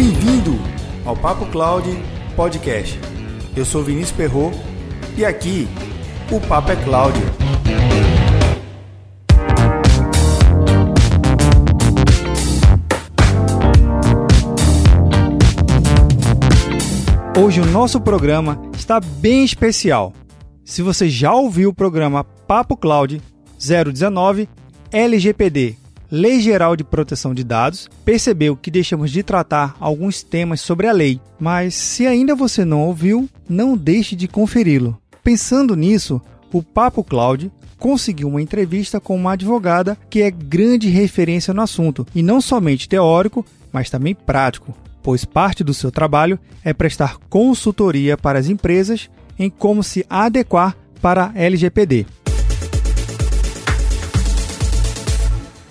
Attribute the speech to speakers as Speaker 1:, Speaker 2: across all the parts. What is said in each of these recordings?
Speaker 1: Bem-vindo ao Papo Cloud Podcast. Eu sou Vinícius Perro e aqui o Papo é Cloud. Hoje o nosso programa está bem especial. Se você já ouviu o programa Papo Cloud 019 LGPD Lei Geral de Proteção de Dados, percebeu que deixamos de tratar alguns temas sobre a lei, mas se ainda você não ouviu, não deixe de conferi-lo. Pensando nisso, o Papo Cloud conseguiu uma entrevista com uma advogada que é grande referência no assunto, e não somente teórico, mas também prático, pois parte do seu trabalho é prestar consultoria para as empresas em como se adequar para a LGPD.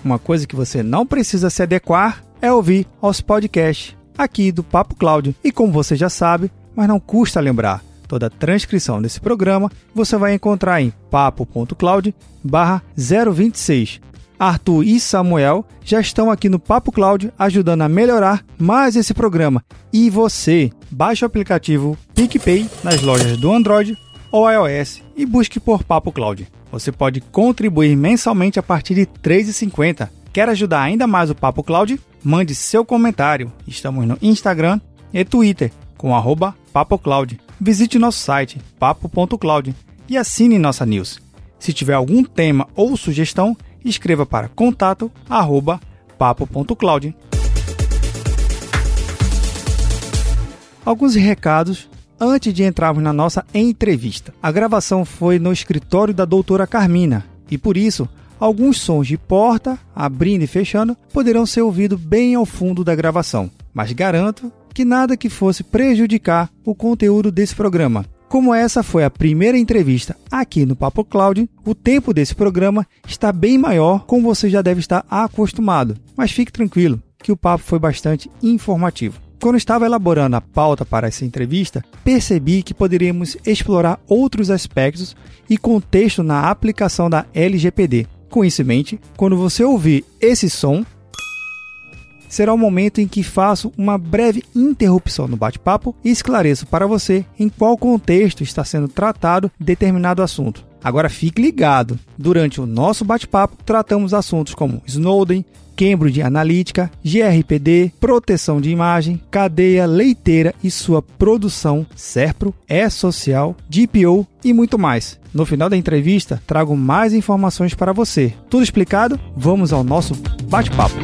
Speaker 1: Uma coisa que você não precisa se adequar é ouvir aos podcasts aqui do Papo Cloud. E como você já sabe, mas não custa lembrar, toda a transcrição desse programa você vai encontrar em papo.cloud 026. Arthur e Samuel já estão aqui no Papo Cloud ajudando a melhorar mais esse programa. E você, baixe o aplicativo PicPay nas lojas do Android ou iOS e busque por Papo Cloud. Você pode contribuir mensalmente a partir de R$ 3,50. Quer ajudar ainda mais o Papo Cloud? Mande seu comentário. Estamos no Instagram e Twitter com arroba papocloud. Visite nosso site papo.cloud e assine nossa news. Se tiver algum tema ou sugestão, escreva para contato arroba papo.cloud. Alguns recados antes de entrarmos na nossa entrevista. A gravação foi no escritório da doutora Carmina e por isso alguns sons de porta abrindo e fechando poderão ser ouvidos bem ao fundo da gravação, mas garanto que nada que fosse prejudicar o conteúdo desse programa. Como essa foi a primeira entrevista aqui no Papo Cloud, o tempo desse programa está bem maior, como você já deve estar acostumado. Mas fique tranquilo, que o papo foi bastante informativo. Quando estava elaborando a pauta para essa entrevista, percebi que poderíamos explorar outros aspectos e contexto na aplicação da LGPD. Com isso em mente, quando você ouvir esse som, será o momento em que faço uma breve interrupção no bate-papo e esclareço para você em qual contexto está sendo tratado determinado assunto. Agora fique ligado. Durante o nosso bate-papo, tratamos assuntos como Snowden, Cambridge Analytica, GRPD, proteção de imagem, cadeia leiteira e sua produção, SERPRO, E-Social, DPO e muito mais. No final da entrevista, trago mais informações para você. Tudo explicado? Vamos ao nosso bate-papo.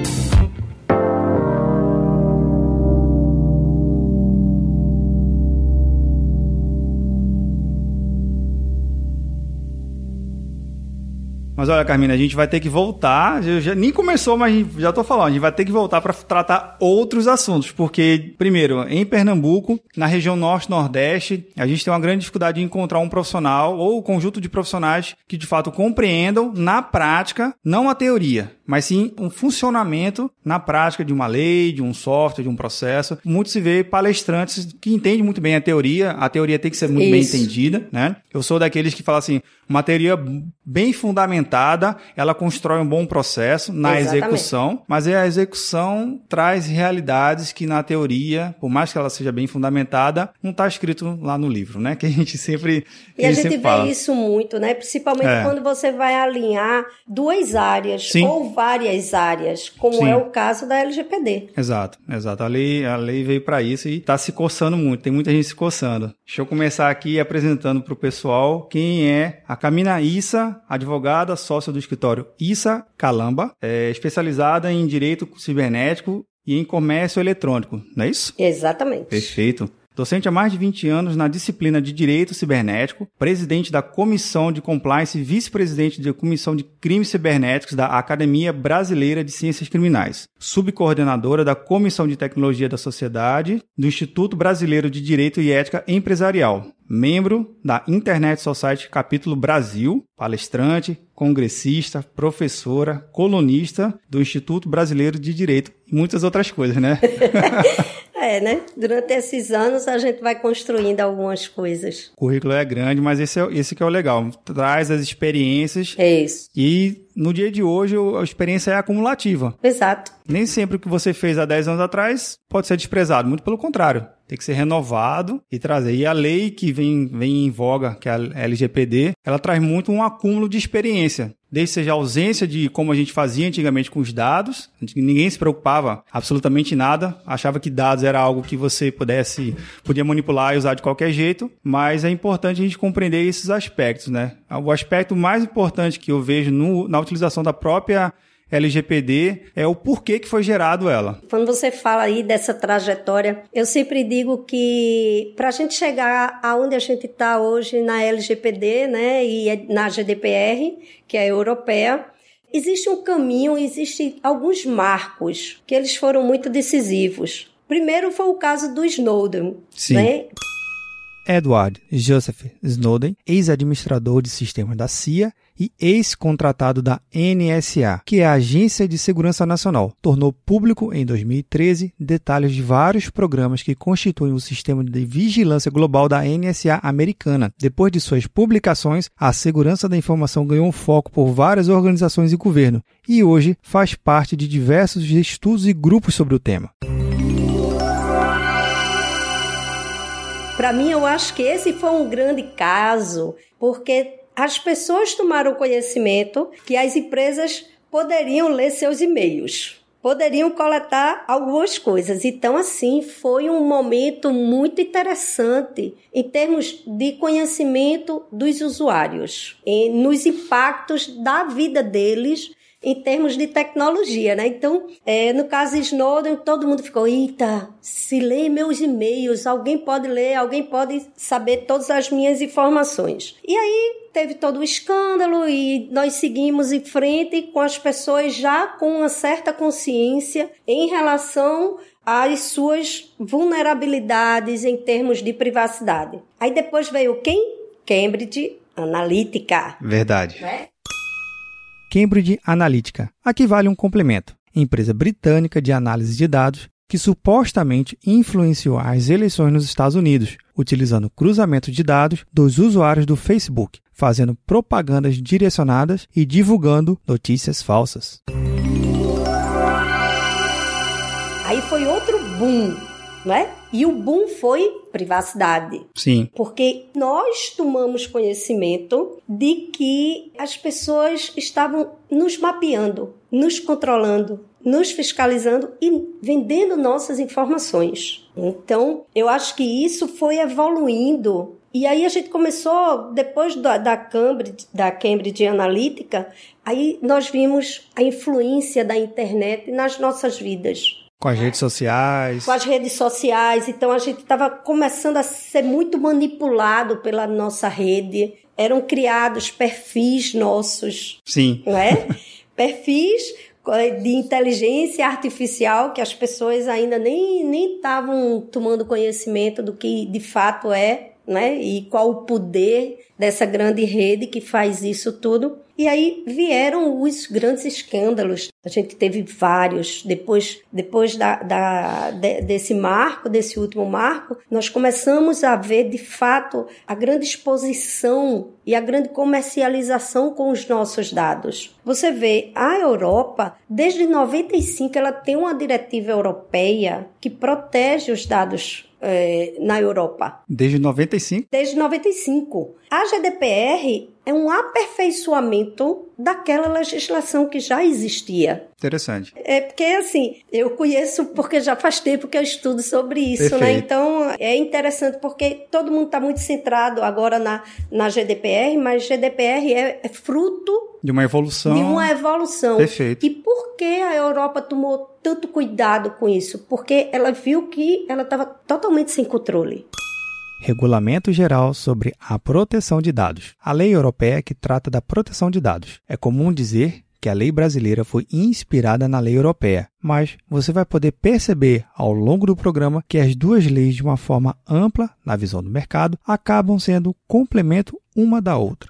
Speaker 1: Mas olha, Carmina, a gente vai ter que voltar. Já, nem começou, mas já tô falando. A gente vai ter que voltar para tratar outros assuntos. Porque, primeiro, em Pernambuco, na região norte-nordeste, a gente tem uma grande dificuldade de encontrar um profissional ou um conjunto de profissionais que de fato compreendam na prática, não a teoria, mas sim um funcionamento na prática de uma lei, de um software, de um processo. Muito se vê palestrantes que entendem muito bem a teoria. A teoria tem que ser muito Isso. bem entendida, né? Eu sou daqueles que falam assim, uma teoria bem fundamentada, ela constrói um bom processo na Exatamente. execução, mas a execução traz realidades que na teoria, por mais que ela seja bem fundamentada, não está escrito lá no livro, né? Que a gente sempre
Speaker 2: E a, a gente, vê fala. isso muito, né? Principalmente é. quando você vai alinhar duas áreas Sim. ou várias áreas, como Sim. é o caso da LGPD.
Speaker 1: Exato, exato. A lei, a lei veio para isso e está se coçando muito, tem muita gente se coçando. Deixa eu começar aqui apresentando para o pessoal quem é a a Camina Issa, advogada, sócia do escritório Issa Calamba, é especializada em direito cibernético e em comércio eletrônico, não é isso?
Speaker 2: Exatamente.
Speaker 1: Perfeito. Docente há mais de 20 anos na disciplina de Direito Cibernético, presidente da Comissão de Compliance e vice-presidente da Comissão de Crimes Cibernéticos da Academia Brasileira de Ciências Criminais, subcoordenadora da Comissão de Tecnologia da Sociedade do Instituto Brasileiro de Direito e Ética Empresarial, membro da Internet Society Capítulo Brasil, palestrante, congressista, professora, colunista do Instituto Brasileiro de Direito e muitas outras coisas, né?
Speaker 2: é, né? Durante esses anos a gente vai construindo algumas coisas.
Speaker 1: O currículo é grande, mas esse, é, esse que é o legal. Traz as experiências.
Speaker 2: É isso.
Speaker 1: E no dia de hoje a experiência é acumulativa.
Speaker 2: Exato.
Speaker 1: Nem sempre o que você fez há 10 anos atrás pode ser desprezado, muito pelo contrário. Tem que ser renovado e trazer. E a lei que vem, vem em voga, que é a LGPD, ela traz muito um acúmulo de experiência desde seja a ausência de como a gente fazia antigamente com os dados, ninguém se preocupava absolutamente nada, achava que dados era algo que você pudesse, podia manipular e usar de qualquer jeito, mas é importante a gente compreender esses aspectos, né? O aspecto mais importante que eu vejo no, na utilização da própria LGPD é o porquê que foi gerado ela.
Speaker 2: Quando você fala aí dessa trajetória, eu sempre digo que para a gente chegar aonde a gente está hoje na LGPD, né, e é na GDPR, que é europeia, existe um caminho, existem alguns marcos que eles foram muito decisivos. Primeiro foi o caso do Snowden,
Speaker 1: Sim.
Speaker 2: né?
Speaker 1: Edward Joseph Snowden, ex-administrador de sistemas da CIA e ex-contratado da NSA, que é a Agência de Segurança Nacional, tornou público em 2013 detalhes de vários programas que constituem o sistema de vigilância global da NSA americana. Depois de suas publicações, a segurança da informação ganhou um foco por várias organizações e governo e hoje faz parte de diversos estudos e grupos sobre o tema.
Speaker 2: Para mim, eu acho que esse foi um grande caso, porque as pessoas tomaram conhecimento que as empresas poderiam ler seus e-mails, poderiam coletar algumas coisas. Então, assim, foi um momento muito interessante em termos de conhecimento dos usuários, nos impactos da vida deles em termos de tecnologia, né? Então, é, no caso Snowden, todo mundo ficou, eita, se lê meus e-mails, alguém pode ler, alguém pode saber todas as minhas informações. E aí teve todo o escândalo e nós seguimos em frente com as pessoas já com uma certa consciência em relação às suas vulnerabilidades em termos de privacidade. Aí depois veio quem? Cambridge Analytica.
Speaker 1: Verdade. Né? Cambridge Analytica. Aqui vale um complemento. Empresa britânica de análise de dados que supostamente influenciou as eleições nos Estados Unidos, utilizando cruzamento de dados dos usuários do Facebook, fazendo propagandas direcionadas e divulgando notícias falsas.
Speaker 2: Aí foi outro boom né? E o boom foi privacidade.
Speaker 1: Sim.
Speaker 2: Porque nós tomamos conhecimento de que as pessoas estavam nos mapeando, nos controlando, nos fiscalizando e vendendo nossas informações. Então, eu acho que isso foi evoluindo. E aí a gente começou, depois da, da, Cambridge, da Cambridge Analytica, aí nós vimos a influência da internet nas nossas vidas.
Speaker 1: Com as redes sociais.
Speaker 2: Com as redes sociais. Então a gente estava começando a ser muito manipulado pela nossa rede. Eram criados perfis nossos.
Speaker 1: Sim.
Speaker 2: Não é? perfis eh, de inteligência artificial que as pessoas ainda nem estavam tomando conhecimento do que de fato é, né? E qual o poder dessa grande rede que faz isso tudo. E aí vieram os grandes escândalos. A gente teve vários. Depois, depois da, da, de, desse marco, desse último marco, nós começamos a ver de fato a grande exposição e a grande comercialização com os nossos dados. Você vê, a Europa, desde 95, ela tem uma diretiva europeia que protege os dados é, na Europa.
Speaker 1: Desde 95?
Speaker 2: Desde 95. A GDPR é um aperfeiçoamento daquela legislação que já existia.
Speaker 1: Interessante.
Speaker 2: É porque, assim, eu conheço porque já faz tempo que eu estudo sobre isso, né? Perfeito. né? Então, é interessante porque todo mundo está muito centrado agora na, na GDPR, mas GDPR é, é fruto
Speaker 1: de uma evolução.
Speaker 2: De uma evolução.
Speaker 1: Perfeito.
Speaker 2: E por que a Europa tomou tanto cuidado com isso? Porque ela viu que ela estava totalmente sem controle.
Speaker 1: Regulamento Geral sobre a Proteção de Dados. A lei europeia que trata da proteção de dados. É comum dizer que a lei brasileira foi inspirada na lei europeia, mas você vai poder perceber ao longo do programa que as duas leis, de uma forma ampla, na visão do mercado, acabam sendo complemento uma da outra.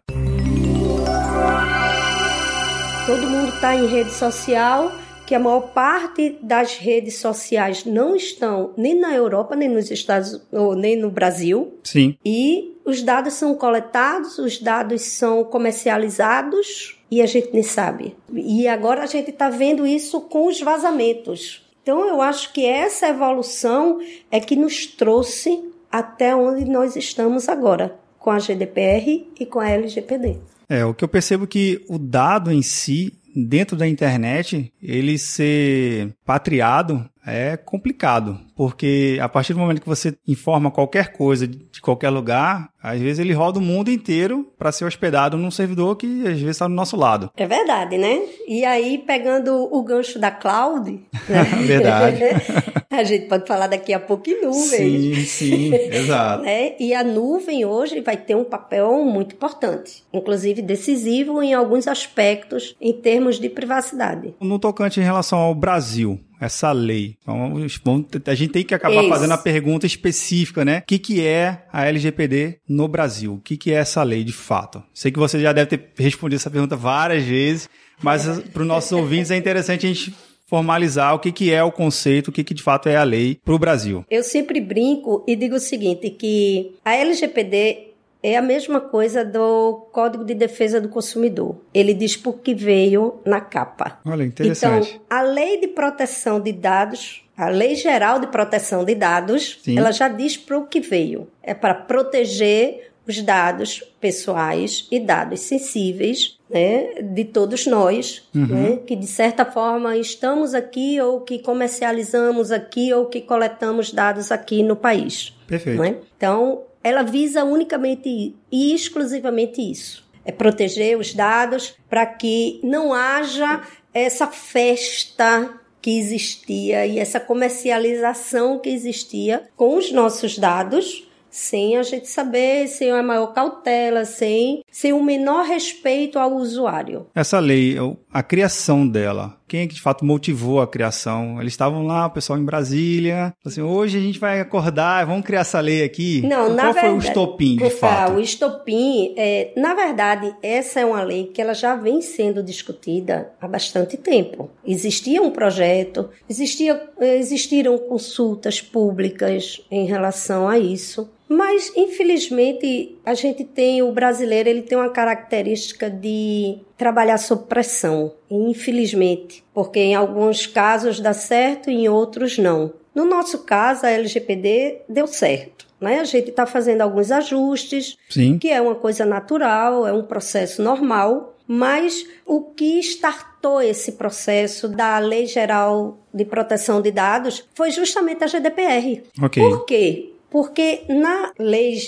Speaker 2: Todo mundo está em rede social, que a maior parte das redes sociais não estão nem na Europa, nem nos Estados ou nem no Brasil.
Speaker 1: Sim.
Speaker 2: E os dados são coletados, os dados são comercializados e a gente nem sabe. E agora a gente está vendo isso com os vazamentos. Então eu acho que essa evolução é que nos trouxe até onde nós estamos agora, com a GDPR e com a LGPD.
Speaker 1: É, o que eu percebo que o dado em si, dentro da internet, ele ser patriado é complicado, porque a partir do momento que você informa qualquer coisa de qualquer lugar, às vezes ele roda o mundo inteiro para ser hospedado num servidor que às vezes está do nosso lado.
Speaker 2: É verdade, né? E aí, pegando o gancho da cloud,
Speaker 1: né? verdade.
Speaker 2: a gente pode falar daqui a pouco em nuvem.
Speaker 1: Sim, sim, exato.
Speaker 2: né? E a nuvem hoje vai ter um papel muito importante, inclusive decisivo em alguns aspectos em termos de privacidade.
Speaker 1: No tocante em relação ao Brasil, essa lei. Vamos, vamos, a gente tem que acabar Isso. fazendo a pergunta específica, né? O que, que é a LGPD no Brasil? O que, que é essa lei de fato? Sei que você já deve ter respondido essa pergunta várias vezes, mas para os nossos ouvintes é interessante a gente formalizar o que, que é o conceito, o que, que de fato é a lei para o Brasil.
Speaker 2: Eu sempre brinco e digo o seguinte, que a LGPD é a mesma coisa do Código de Defesa do Consumidor. Ele diz por que veio na capa.
Speaker 1: Olha, interessante.
Speaker 2: Então, a Lei de Proteção de Dados, a Lei Geral de Proteção de Dados, Sim. ela já diz para o que veio. É para proteger os dados pessoais e dados sensíveis né, de todos nós, uhum. né, que de certa forma estamos aqui ou que comercializamos aqui ou que coletamos dados aqui no país.
Speaker 1: Perfeito. Né?
Speaker 2: Então, ela visa unicamente e exclusivamente isso. É proteger os dados para que não haja essa festa que existia e essa comercialização que existia com os nossos dados sem a gente saber, sem a maior cautela, sem, sem o menor respeito ao usuário.
Speaker 1: Essa lei, a criação dela, quem é que de fato motivou a criação? Eles estavam lá, o pessoal em Brasília, assim, hoje a gente vai acordar, vamos criar essa lei aqui?
Speaker 2: Não, Qual
Speaker 1: na
Speaker 2: foi
Speaker 1: verdade, o estopim, de fato?
Speaker 2: O estopim, é, na verdade, essa é uma lei que ela já vem sendo discutida há bastante tempo. Existia um projeto, existia, existiram consultas públicas em relação a isso. Mas, infelizmente, a gente tem, o brasileiro, ele tem uma característica de trabalhar sob pressão, infelizmente, porque em alguns casos dá certo e em outros não. No nosso caso, a LGPD deu certo. Né? A gente está fazendo alguns ajustes,
Speaker 1: Sim.
Speaker 2: que é uma coisa natural, é um processo normal, mas o que startou esse processo da Lei Geral de Proteção de Dados foi justamente a GDPR.
Speaker 1: Okay.
Speaker 2: Por quê? Porque na lei,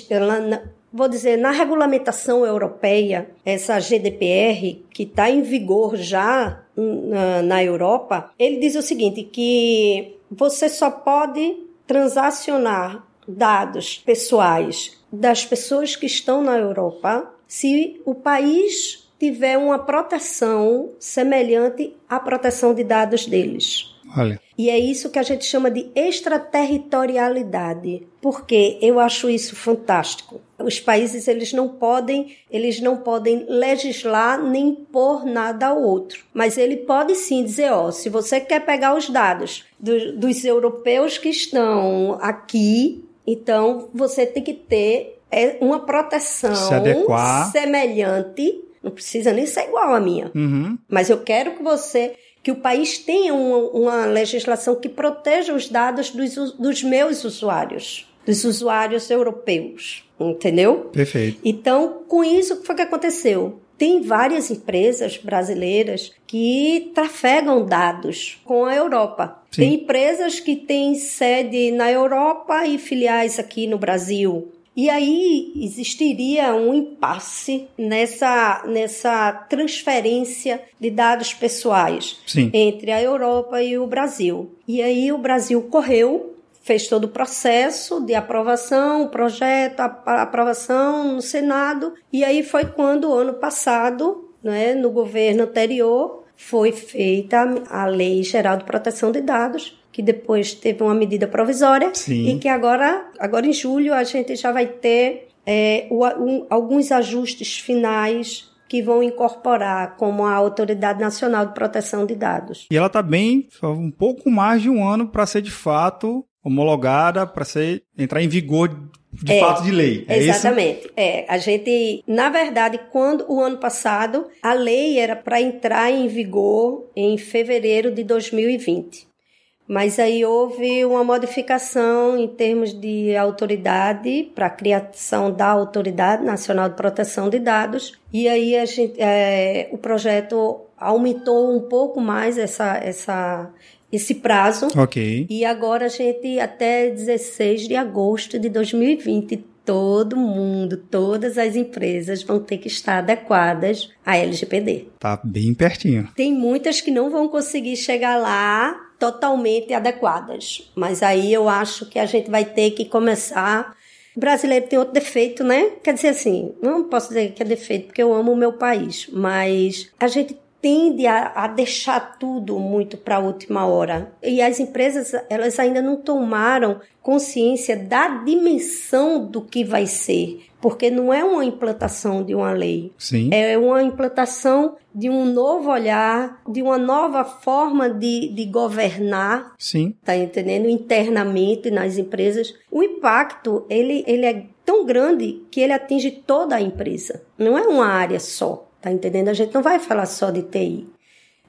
Speaker 2: vou dizer, na regulamentação europeia, essa GDPR, que está em vigor já na, na Europa, ele diz o seguinte, que você só pode transacionar dados pessoais das pessoas que estão na Europa se o país tiver uma proteção semelhante à proteção de dados deles.
Speaker 1: Olha.
Speaker 2: E é isso que a gente chama de extraterritorialidade, porque eu acho isso fantástico. Os países eles não podem, eles não podem legislar nem impor nada ao outro, mas ele pode sim dizer, ó, se você quer pegar os dados do, dos europeus que estão aqui, então você tem que ter é, uma proteção semelhante não precisa nem ser igual à minha.
Speaker 1: Uhum.
Speaker 2: Mas eu quero que você que o país tenha uma, uma legislação que proteja os dados dos, dos meus usuários, dos usuários europeus, entendeu?
Speaker 1: Perfeito.
Speaker 2: Então, com isso, o que foi que aconteceu? Tem várias empresas brasileiras que trafegam dados com a Europa. Sim. Tem empresas que têm sede na Europa e filiais aqui no Brasil. E aí existiria um impasse nessa, nessa transferência de dados pessoais
Speaker 1: Sim.
Speaker 2: entre a Europa e o Brasil. E aí o Brasil correu, fez todo o processo de aprovação, projeto, a, a aprovação no Senado, e aí foi quando, ano passado, né, no governo anterior, foi feita a Lei Geral de Proteção de Dados, que depois teve uma medida provisória
Speaker 1: Sim.
Speaker 2: e que agora, agora em julho a gente já vai ter é, um, alguns ajustes finais que vão incorporar como a Autoridade Nacional de Proteção de Dados.
Speaker 1: E ela está bem, um pouco mais de um ano para ser de fato homologada, para ser entrar em vigor de é, fato de lei.
Speaker 2: É exatamente. Isso? É, a gente, na verdade, quando o ano passado a lei era para entrar em vigor em fevereiro de 2020. Mas aí houve uma modificação em termos de autoridade para a criação da Autoridade Nacional de Proteção de Dados e aí a gente, é, o projeto aumentou um pouco mais essa, essa, esse prazo.
Speaker 1: Ok.
Speaker 2: E agora a gente, até 16 de agosto de 2020, todo mundo, todas as empresas vão ter que estar adequadas à LGPD.
Speaker 1: Tá bem pertinho.
Speaker 2: Tem muitas que não vão conseguir chegar lá totalmente adequadas. Mas aí eu acho que a gente vai ter que começar. O brasileiro tem outro defeito, né? Quer dizer assim, não posso dizer que é defeito, porque eu amo o meu país, mas a gente tende a, a deixar tudo muito para a última hora. E as empresas, elas ainda não tomaram consciência da dimensão do que vai ser, porque não é uma implantação de uma lei,
Speaker 1: Sim.
Speaker 2: é uma implantação de um novo olhar, de uma nova forma de, de governar,
Speaker 1: Sim.
Speaker 2: tá entendendo? Internamente nas empresas. O impacto, ele, ele é tão grande que ele atinge toda a empresa, não é uma área só. Tá entendendo? A gente não vai falar só de TI.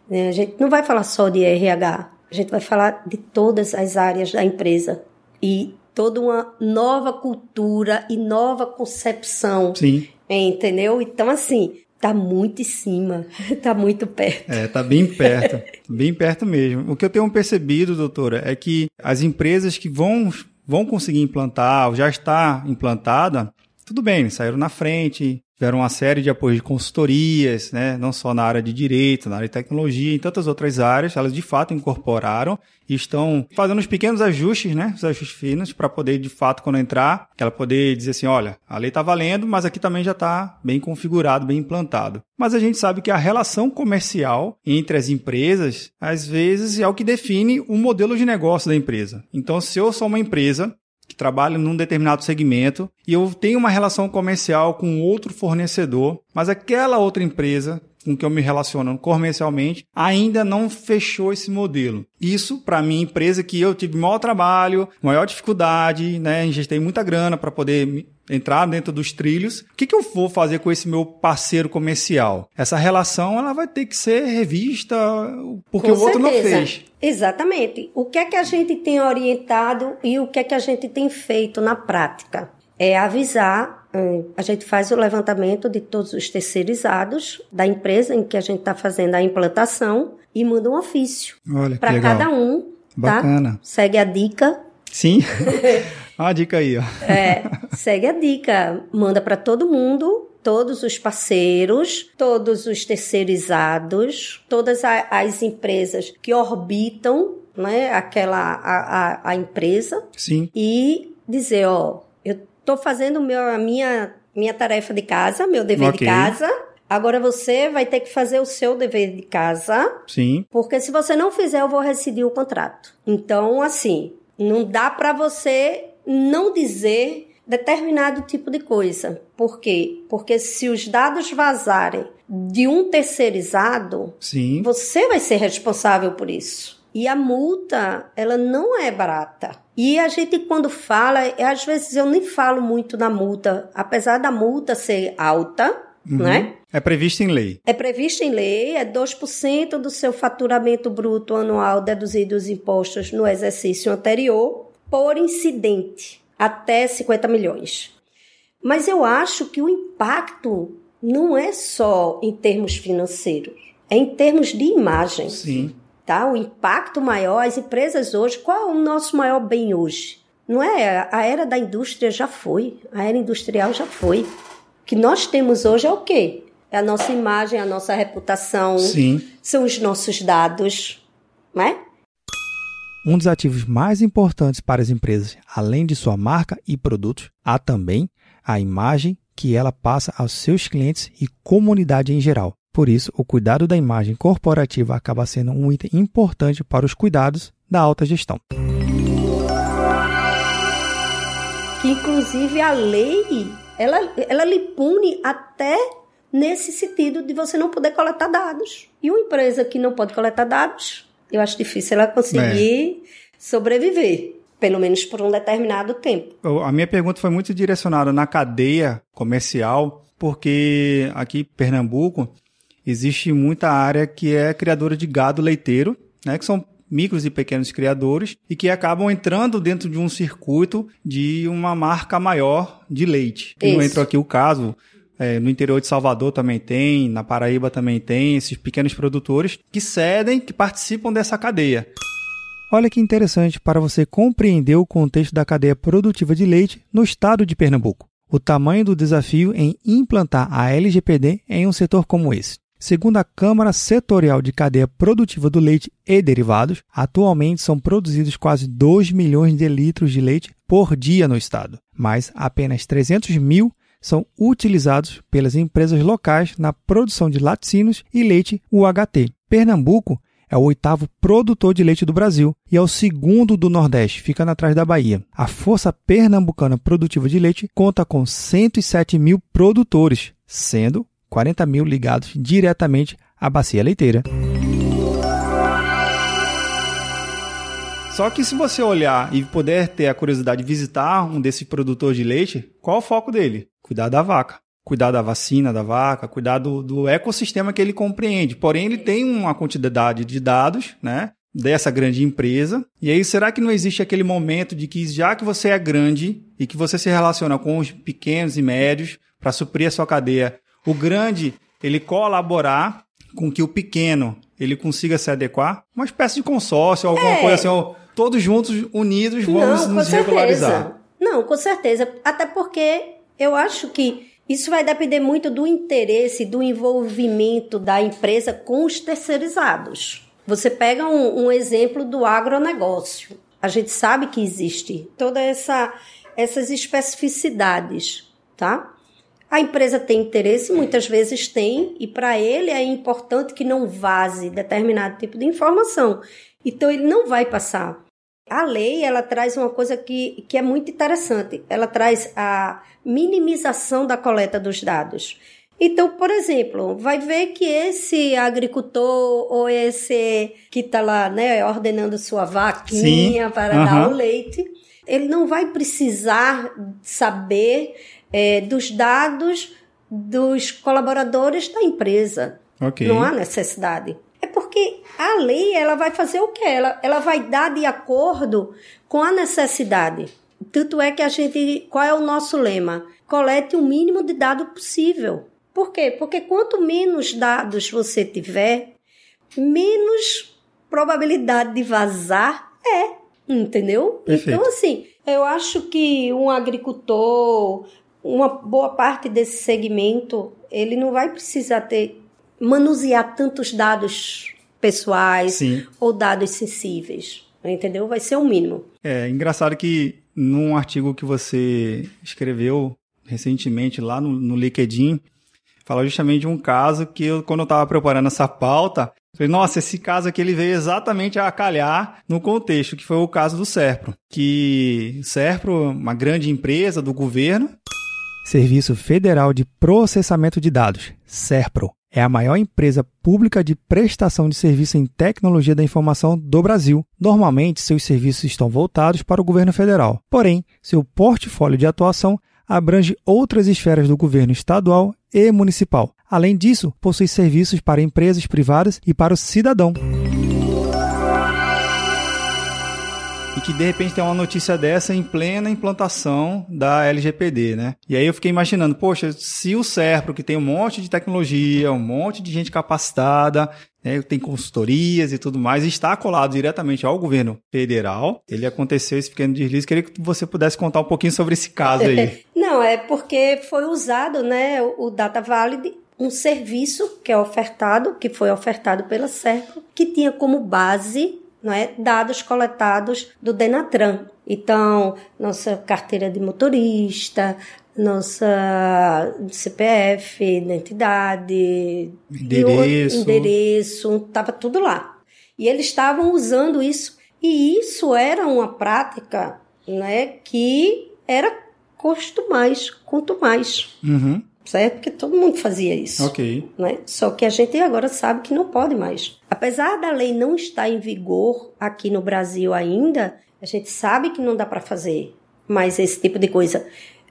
Speaker 2: Né? A gente não vai falar só de RH. A gente vai falar de todas as áreas da empresa. E toda uma nova cultura e nova concepção.
Speaker 1: Sim.
Speaker 2: Entendeu? Então, assim, tá muito em cima, tá muito perto.
Speaker 1: É, tá bem perto, bem perto mesmo. O que eu tenho percebido, doutora, é que as empresas que vão, vão conseguir implantar, ou já está implantada, tudo bem, saíram na frente, tiveram uma série de apoios de consultorias, né, não só na área de direito, na área de tecnologia, em tantas outras áreas, elas de fato incorporaram e estão fazendo os pequenos ajustes, né, os ajustes finos, para poder de fato, quando entrar, ela poder dizer assim, olha, a lei está valendo, mas aqui também já está bem configurado, bem implantado. Mas a gente sabe que a relação comercial entre as empresas, às vezes, é o que define o modelo de negócio da empresa. Então, se eu sou uma empresa que trabalha num determinado segmento e eu tenho uma relação comercial com outro fornecedor, mas aquela outra empresa com que eu me relaciono comercialmente ainda não fechou esse modelo. Isso, para mim, empresa que eu tive maior trabalho, maior dificuldade, né? Injestei muita grana para poder entrar dentro dos trilhos. O que, que eu vou fazer com esse meu parceiro comercial? Essa relação ela vai ter que ser revista porque com o outro certeza. não fez.
Speaker 2: Exatamente. O que é que a gente tem orientado e o que é que a gente tem feito na prática? É avisar, hum, a gente faz o levantamento de todos os terceirizados da empresa em que a gente está fazendo a implantação e manda um ofício para cada um. Tá?
Speaker 1: Bacana.
Speaker 2: Tá? Segue a dica.
Speaker 1: Sim. Uma dica aí, ó.
Speaker 2: É, segue a dica. Manda para todo mundo, todos os parceiros, todos os terceirizados, todas as empresas que orbitam, né, aquela a, a, a empresa.
Speaker 1: Sim.
Speaker 2: E dizer, ó, eu tô fazendo meu, a minha minha tarefa de casa, meu dever okay. de casa. Agora você vai ter que fazer o seu dever de casa.
Speaker 1: Sim.
Speaker 2: Porque se você não fizer, eu vou rescindir o contrato. Então, assim, não dá para você não dizer determinado tipo de coisa. Por quê? Porque se os dados vazarem de um terceirizado,
Speaker 1: Sim.
Speaker 2: você vai ser responsável por isso. E a multa, ela não é barata. E a gente, quando fala, é, às vezes eu nem falo muito da multa, apesar da multa ser alta, uhum. né?
Speaker 1: É previsto em lei.
Speaker 2: É previsto em lei, é 2% do seu faturamento bruto anual deduzido os impostos no exercício anterior por incidente, até 50 milhões. Mas eu acho que o impacto não é só em termos financeiros, é em termos de imagem.
Speaker 1: Sim.
Speaker 2: Tá? O impacto maior, as empresas hoje, qual é o nosso maior bem hoje? Não é? A era da indústria já foi, a era industrial já foi. O que nós temos hoje é o quê? É a nossa imagem, a nossa reputação,
Speaker 1: Sim.
Speaker 2: são os nossos dados, né?
Speaker 1: Um dos ativos mais importantes para as empresas, além de sua marca e produtos, há também a imagem que ela passa aos seus clientes e comunidade em geral. Por isso, o cuidado da imagem corporativa acaba sendo um item importante para os cuidados da alta gestão.
Speaker 2: Que inclusive a lei, ela, ela lhe pune até nesse sentido de você não poder coletar dados. E uma empresa que não pode coletar dados, eu acho difícil ela conseguir é. sobreviver pelo menos por um determinado tempo.
Speaker 1: A minha pergunta foi muito direcionada na cadeia comercial, porque aqui em Pernambuco existe muita área que é criadora de gado leiteiro, né, que são micros e pequenos criadores e que acabam entrando dentro de um circuito de uma marca maior de leite. Isso. Não entrou aqui o caso, é, no interior de Salvador também tem, na Paraíba também tem, esses pequenos produtores que cedem, que participam dessa cadeia. Olha que interessante para você compreender o contexto da cadeia produtiva de leite no estado de Pernambuco. O tamanho do desafio em implantar a LGPD em um setor como esse. Segundo a Câmara Setorial de Cadeia Produtiva do Leite e Derivados, atualmente são produzidos quase 2 milhões de litros de leite por dia no estado, mas apenas 300 mil são utilizados pelas empresas locais na produção de laticínios e leite UHT. Pernambuco é o oitavo produtor de leite do Brasil e é o segundo do Nordeste, ficando atrás da Bahia. A Força Pernambucana Produtiva de Leite conta com 107 mil produtores, sendo 40 mil ligados diretamente à bacia leiteira. Só que se você olhar e puder ter a curiosidade de visitar um desses produtores de leite, qual o foco dele? Cuidar da vaca. Cuidar da vacina da vaca, cuidar do, do ecossistema que ele compreende. Porém, ele tem uma quantidade de dados, né? Dessa grande empresa. E aí, será que não existe aquele momento de que, já que você é grande e que você se relaciona com os pequenos e médios para suprir a sua cadeia, o grande ele colaborar com que o pequeno ele consiga se adequar, uma espécie de consórcio, alguma é. coisa assim, ó, todos juntos, unidos, vamos
Speaker 2: Não,
Speaker 1: nos regularizar.
Speaker 2: Não, com certeza. Até porque eu acho que isso vai depender muito do interesse, do envolvimento da empresa com os terceirizados. Você pega um, um exemplo do agronegócio. A gente sabe que existe toda essa essas especificidades, tá? A empresa tem interesse, muitas vezes tem, e para ele é importante que não vaze determinado tipo de informação. Então ele não vai passar. A lei ela traz uma coisa que, que é muito interessante. Ela traz a minimização da coleta dos dados. Então, por exemplo, vai ver que esse agricultor ou esse que está lá, né, ordenando sua vaquinha Sim. para dar o leite, ele não vai precisar saber é, dos dados dos colaboradores da empresa. Okay. Não há necessidade. É porque a lei ela vai fazer o quê? Ela, ela vai dar de acordo com a necessidade. Tanto é que a gente. Qual é o nosso lema? Colete o mínimo de dado possível. Por quê? Porque quanto menos dados você tiver, menos probabilidade de vazar é. Entendeu? Perfeito. Então, assim, eu acho que um agricultor, uma boa parte desse segmento, ele não vai precisar ter manusear tantos dados pessoais Sim. ou dados sensíveis, entendeu? Vai ser o mínimo.
Speaker 1: É engraçado que num artigo que você escreveu recentemente lá no, no LinkedIn, fala justamente de um caso que eu, quando eu estava preparando essa pauta, falei, nossa, esse caso aqui ele veio exatamente a calhar no contexto, que foi o caso do Serpro. Que Serpro, uma grande empresa do governo, Serviço Federal de Processamento de Dados, SERPRO, é a maior empresa pública de prestação de serviço em tecnologia da informação do Brasil. Normalmente, seus serviços estão voltados para o governo federal. Porém, seu portfólio de atuação abrange outras esferas do governo estadual e municipal. Além disso, possui serviços para empresas privadas e para o cidadão. Que de repente tem uma notícia dessa em plena implantação da LGPD, né? E aí eu fiquei imaginando, poxa, se o Serpro, que tem um monte de tecnologia, um monte de gente capacitada, né, tem consultorias e tudo mais, está colado diretamente ao governo federal. Ele aconteceu esse pequeno deslize. Queria que você pudesse contar um pouquinho sobre esse caso aí.
Speaker 2: Não, é porque foi usado, né, o Data Valid um serviço que é ofertado, que foi ofertado pela Serpro, que tinha como base não é? dados coletados do Denatran. Então, nossa carteira de motorista, nossa CPF, identidade,
Speaker 1: endereço,
Speaker 2: endereço, estava tudo lá. E eles estavam usando isso, e isso era uma prática né, que era custo mais, quanto mais.
Speaker 1: Uhum.
Speaker 2: Certo? Porque todo mundo fazia isso.
Speaker 1: Ok.
Speaker 2: Né? Só que a gente agora sabe que não pode mais. Apesar da lei não estar em vigor aqui no Brasil ainda, a gente sabe que não dá para fazer mais esse tipo de coisa.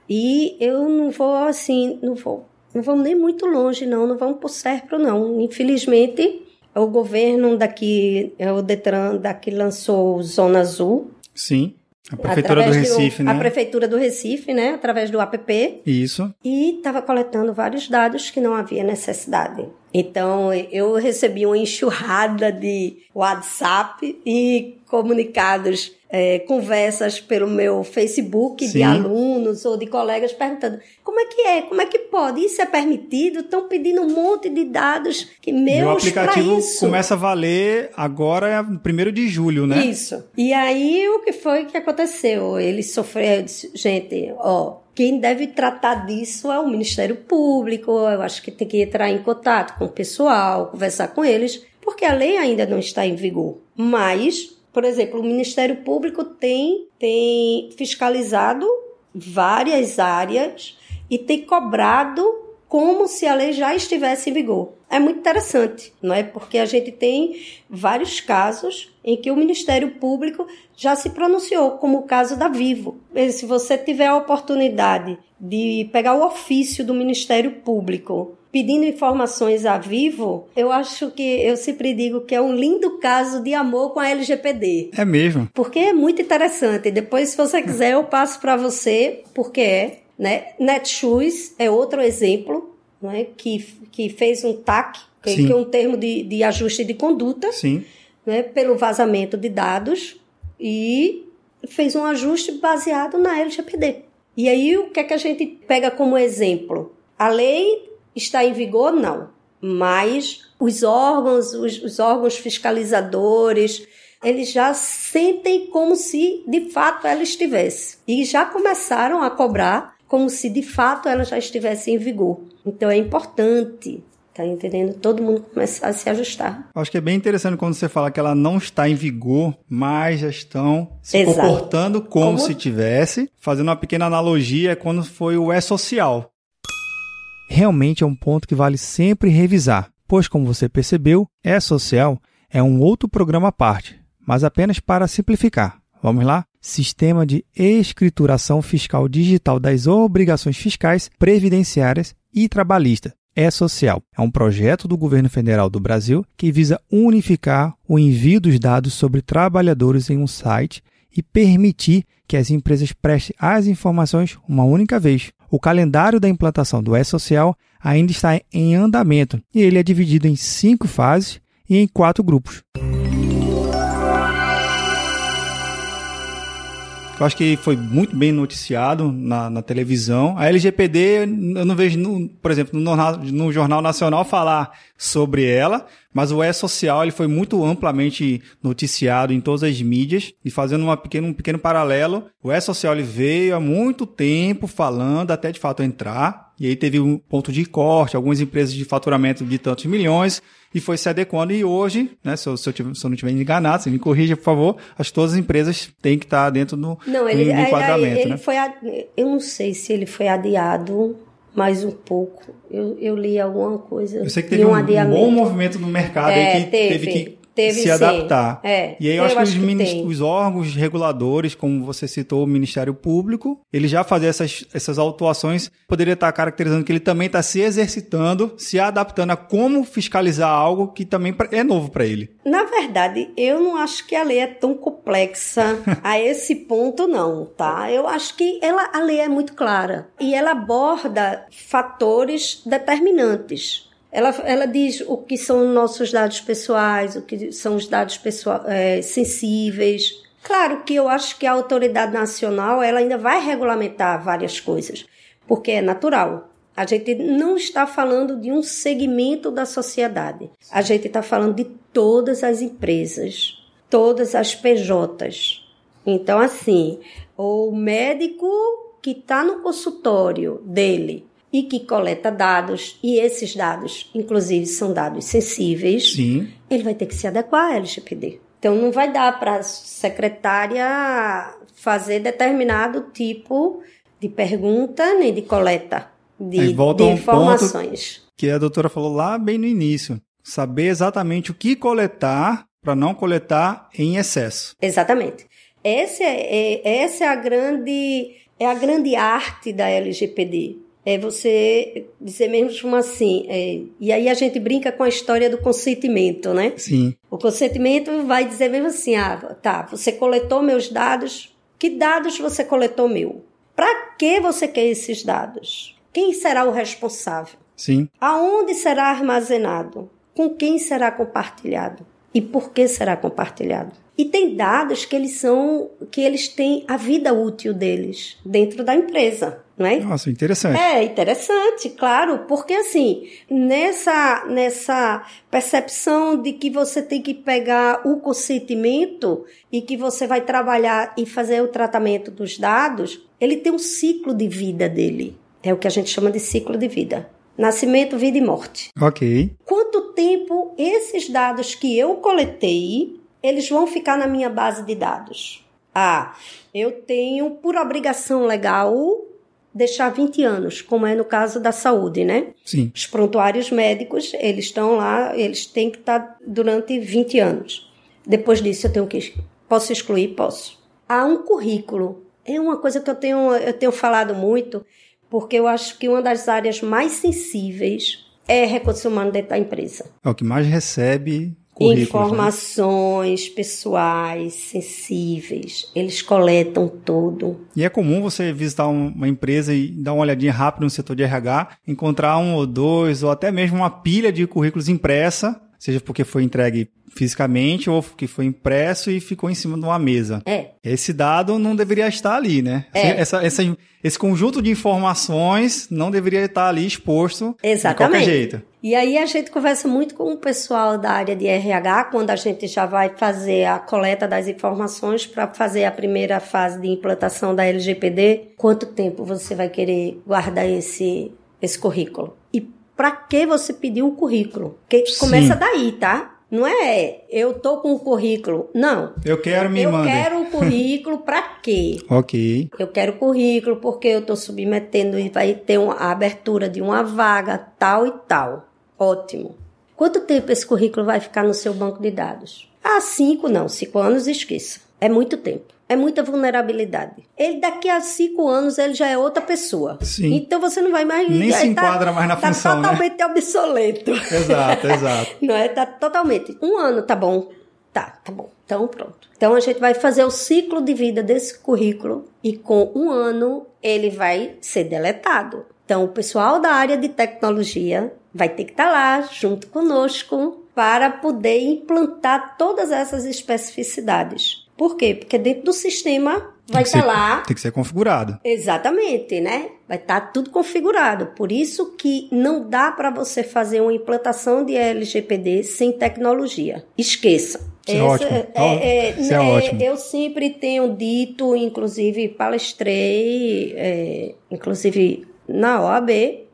Speaker 2: E eu não vou assim, não vou, não vamos nem muito longe não, não vamos por Serpro não. Infelizmente, o governo daqui, é o Detran daqui lançou Zona Azul.
Speaker 1: Sim. A prefeitura do Recife,
Speaker 2: do,
Speaker 1: né?
Speaker 2: A prefeitura do Recife, né? Através do app.
Speaker 1: Isso.
Speaker 2: E estava coletando vários dados que não havia necessidade. Então, eu recebi uma enxurrada de WhatsApp e comunicados é, conversas pelo meu Facebook
Speaker 1: Sim.
Speaker 2: de alunos ou de colegas perguntando como é que é, como é que pode, isso é permitido? Estão pedindo um monte de dados que meus
Speaker 1: E o aplicativo começa a valer agora, primeiro de julho, né?
Speaker 2: Isso. E aí o que foi que aconteceu? Ele sofreu, eu disse, gente, ó, quem deve tratar disso é o Ministério Público. Eu acho que tem que entrar em contato com o pessoal, conversar com eles, porque a lei ainda não está em vigor. Mas, por exemplo, o Ministério Público tem, tem fiscalizado várias áreas e tem cobrado como se a lei já estivesse em vigor. É muito interessante, não é? Porque a gente tem vários casos em que o Ministério Público já se pronunciou, como o caso da Vivo. Se você tiver a oportunidade de pegar o ofício do Ministério Público pedindo informações a Vivo, eu acho que eu sempre digo que é um lindo caso de amor com a LGPD.
Speaker 1: É mesmo.
Speaker 2: Porque é muito interessante. Depois, se você quiser, eu passo para você, porque é. Né? Netshoes é outro exemplo né? que, que fez um TAC, que,
Speaker 1: Sim.
Speaker 2: que é um termo de, de ajuste de conduta,
Speaker 1: Sim.
Speaker 2: né? pelo vazamento de dados e fez um ajuste baseado na LGPD. E aí, o que é que a gente pega como exemplo? A lei está em vigor? Não. Mas os órgãos, os, os órgãos fiscalizadores, eles já sentem como se de fato ela estivesse. E já começaram a cobrar como se de fato ela já estivesse em vigor. Então é importante, tá entendendo? Todo mundo começar a se ajustar.
Speaker 1: Acho que é bem interessante quando você fala que ela não está em vigor, mas já estão se
Speaker 2: Exato.
Speaker 1: comportando como,
Speaker 2: Como-
Speaker 1: se tivesse. Fazendo uma pequena analogia quando foi o E-Social. Realmente é um ponto que vale sempre revisar, pois, como você percebeu, E-Social é um outro programa à parte, mas apenas para simplificar. Vamos lá? Sistema de escrituração fiscal digital das obrigações fiscais, previdenciárias e trabalhistas. É Social. É um projeto do governo federal do Brasil que visa unificar o envio dos dados sobre trabalhadores em um site e permitir que as empresas prestem as informações uma única vez. O calendário da implantação do E-Social ainda está em andamento e ele é dividido em cinco fases e em quatro grupos. Eu acho que foi muito bem noticiado na, na televisão. A LGPD, eu não vejo, no- por exemplo, no, jornal- no Jornal Nacional falar sobre ela, mas o E-Social ele foi muito amplamente noticiado em todas as mídias. E fazendo uma pequena, um pequeno paralelo, o E-Social veio há muito tempo falando até de fato entrar. E aí teve um ponto de corte, algumas empresas de faturamento de tantos milhões, e foi se adequando. E hoje, né, se eu, se eu, tiver- se eu não estiver enganado, você me corrija, por favor, acho que todas as empresas têm que estar dentro do,
Speaker 2: Não, ele,
Speaker 1: do enquadramento,
Speaker 2: ele
Speaker 1: né?
Speaker 2: foi. Eu não sei se ele foi adiado mais um pouco. Eu, eu li alguma coisa.
Speaker 1: Eu sei que teve um, um bom movimento no mercado
Speaker 2: É,
Speaker 1: aí que
Speaker 2: teve,
Speaker 1: teve, que
Speaker 2: teve
Speaker 1: se adaptar.
Speaker 2: É,
Speaker 1: E aí eu,
Speaker 2: eu
Speaker 1: acho que,
Speaker 2: acho
Speaker 1: os,
Speaker 2: que
Speaker 1: minis-
Speaker 2: tem.
Speaker 1: os órgãos reguladores, como você citou, o Ministério Público, ele já fazia essas, essas autuações, poderia estar caracterizando que ele também está se exercitando, se adaptando a como fiscalizar algo que também é novo para ele.
Speaker 2: Na verdade, eu não acho que a lei é tão complexa a esse ponto, não, tá? Eu acho que ela, a lei é muito clara e ela aborda fatores determinantes. Ela, ela diz o que são nossos dados pessoais, o que são os dados pessoal, é, sensíveis. Claro que eu acho que a autoridade nacional ela ainda vai regulamentar várias coisas, porque é natural. A gente não está falando de um segmento da sociedade. A gente está falando de todas as empresas, todas as PJs. Então, assim, o médico que está no consultório dele e que coleta dados, e esses dados, inclusive, são dados sensíveis,
Speaker 1: Sim.
Speaker 2: ele vai ter que se adequar à LGPD. Então, não vai dar para a secretária fazer determinado tipo de pergunta nem de coleta. de, de informações.
Speaker 1: que a doutora falou lá bem no início. Saber exatamente o que coletar para não coletar em excesso.
Speaker 2: Exatamente. Essa é, é, essa é a grande é a grande arte da LGPD. É você dizer mesmo assim, é, e aí a gente brinca com a história do consentimento, né?
Speaker 1: Sim.
Speaker 2: O consentimento vai dizer mesmo assim, ah, tá, você coletou meus dados, que dados você coletou meu? Para que você quer esses dados? Quem será o responsável?
Speaker 1: Sim.
Speaker 2: Aonde será armazenado? Com quem será compartilhado? E por que será compartilhado? E tem dados que eles são que eles têm a vida útil deles dentro da empresa. Não é?
Speaker 1: Nossa, interessante.
Speaker 2: É interessante, claro, porque assim, nessa, nessa percepção de que você tem que pegar o consentimento e que você vai trabalhar e fazer o tratamento dos dados, ele tem um ciclo de vida dele. É o que a gente chama de ciclo de vida. Nascimento, vida e morte.
Speaker 1: Ok.
Speaker 2: Quanto tempo esses dados que eu coletei eles vão ficar na minha base de dados. Ah, eu tenho por obrigação legal deixar 20 anos, como é no caso da saúde, né?
Speaker 1: Sim.
Speaker 2: Os prontuários médicos, eles estão lá, eles têm que estar durante 20 anos. Depois disso eu tenho que posso excluir, posso. Há um currículo. É uma coisa que eu tenho eu tenho falado muito, porque eu acho que uma das áreas mais sensíveis é recurso humano dentro da empresa.
Speaker 1: É o que mais recebe?
Speaker 2: Informações né? pessoais sensíveis. Eles coletam tudo.
Speaker 1: E é comum você visitar uma empresa e dar uma olhadinha rápida no setor de RH, encontrar um ou dois, ou até mesmo uma pilha de currículos impressa, seja porque foi entregue fisicamente ou que foi impresso e ficou em cima de uma mesa.
Speaker 2: É.
Speaker 1: Esse dado não deveria estar ali, né?
Speaker 2: É.
Speaker 1: Essa, essa, esse conjunto de informações não deveria estar ali exposto
Speaker 2: Exatamente.
Speaker 1: de qualquer jeito.
Speaker 2: E aí a gente conversa muito com o pessoal da área de RH quando a gente já vai fazer a coleta das informações para fazer a primeira fase de implantação da LGPD. Quanto tempo você vai querer guardar esse, esse currículo? Para que você pediu um currículo? Que começa daí, tá? Não é eu tô com o currículo. Não.
Speaker 1: Eu quero me
Speaker 2: Eu
Speaker 1: mandem.
Speaker 2: quero o currículo para quê?
Speaker 1: Ok.
Speaker 2: Eu quero currículo porque eu tô submetendo e vai ter uma, a abertura de uma vaga tal e tal. Ótimo. Quanto tempo esse currículo vai ficar no seu banco de dados? Ah, cinco não. Cinco anos, esqueça. É muito tempo. É muita vulnerabilidade. Ele daqui a cinco anos ele já é outra pessoa.
Speaker 1: Sim.
Speaker 2: Então você não vai mais.
Speaker 1: Nem se
Speaker 2: tá-
Speaker 1: enquadra mais na
Speaker 2: tá
Speaker 1: função, né?
Speaker 2: totalmente obsoleto.
Speaker 1: Exato, exato.
Speaker 2: Não é? Tá totalmente. Um ano, tá bom. Tá, tá bom. Então pronto. Então a gente vai fazer o ciclo de vida desse currículo e com um ano ele vai ser deletado. Então o pessoal da área de tecnologia vai ter que estar lá junto conosco para poder implantar todas essas especificidades. Por quê? Porque dentro do sistema vai estar
Speaker 1: ser-
Speaker 2: lá
Speaker 1: Tem que ser configurado.
Speaker 2: Exatamente, né? Vai estar tudo configurado. Por isso que não dá para você fazer uma implantação de LGPD sem tecnologia. Esqueça.
Speaker 1: Isso é ótimo. Isso é ótimo.
Speaker 2: Eu sempre tenho dito, inclusive palestrei, é, inclusive na OAB,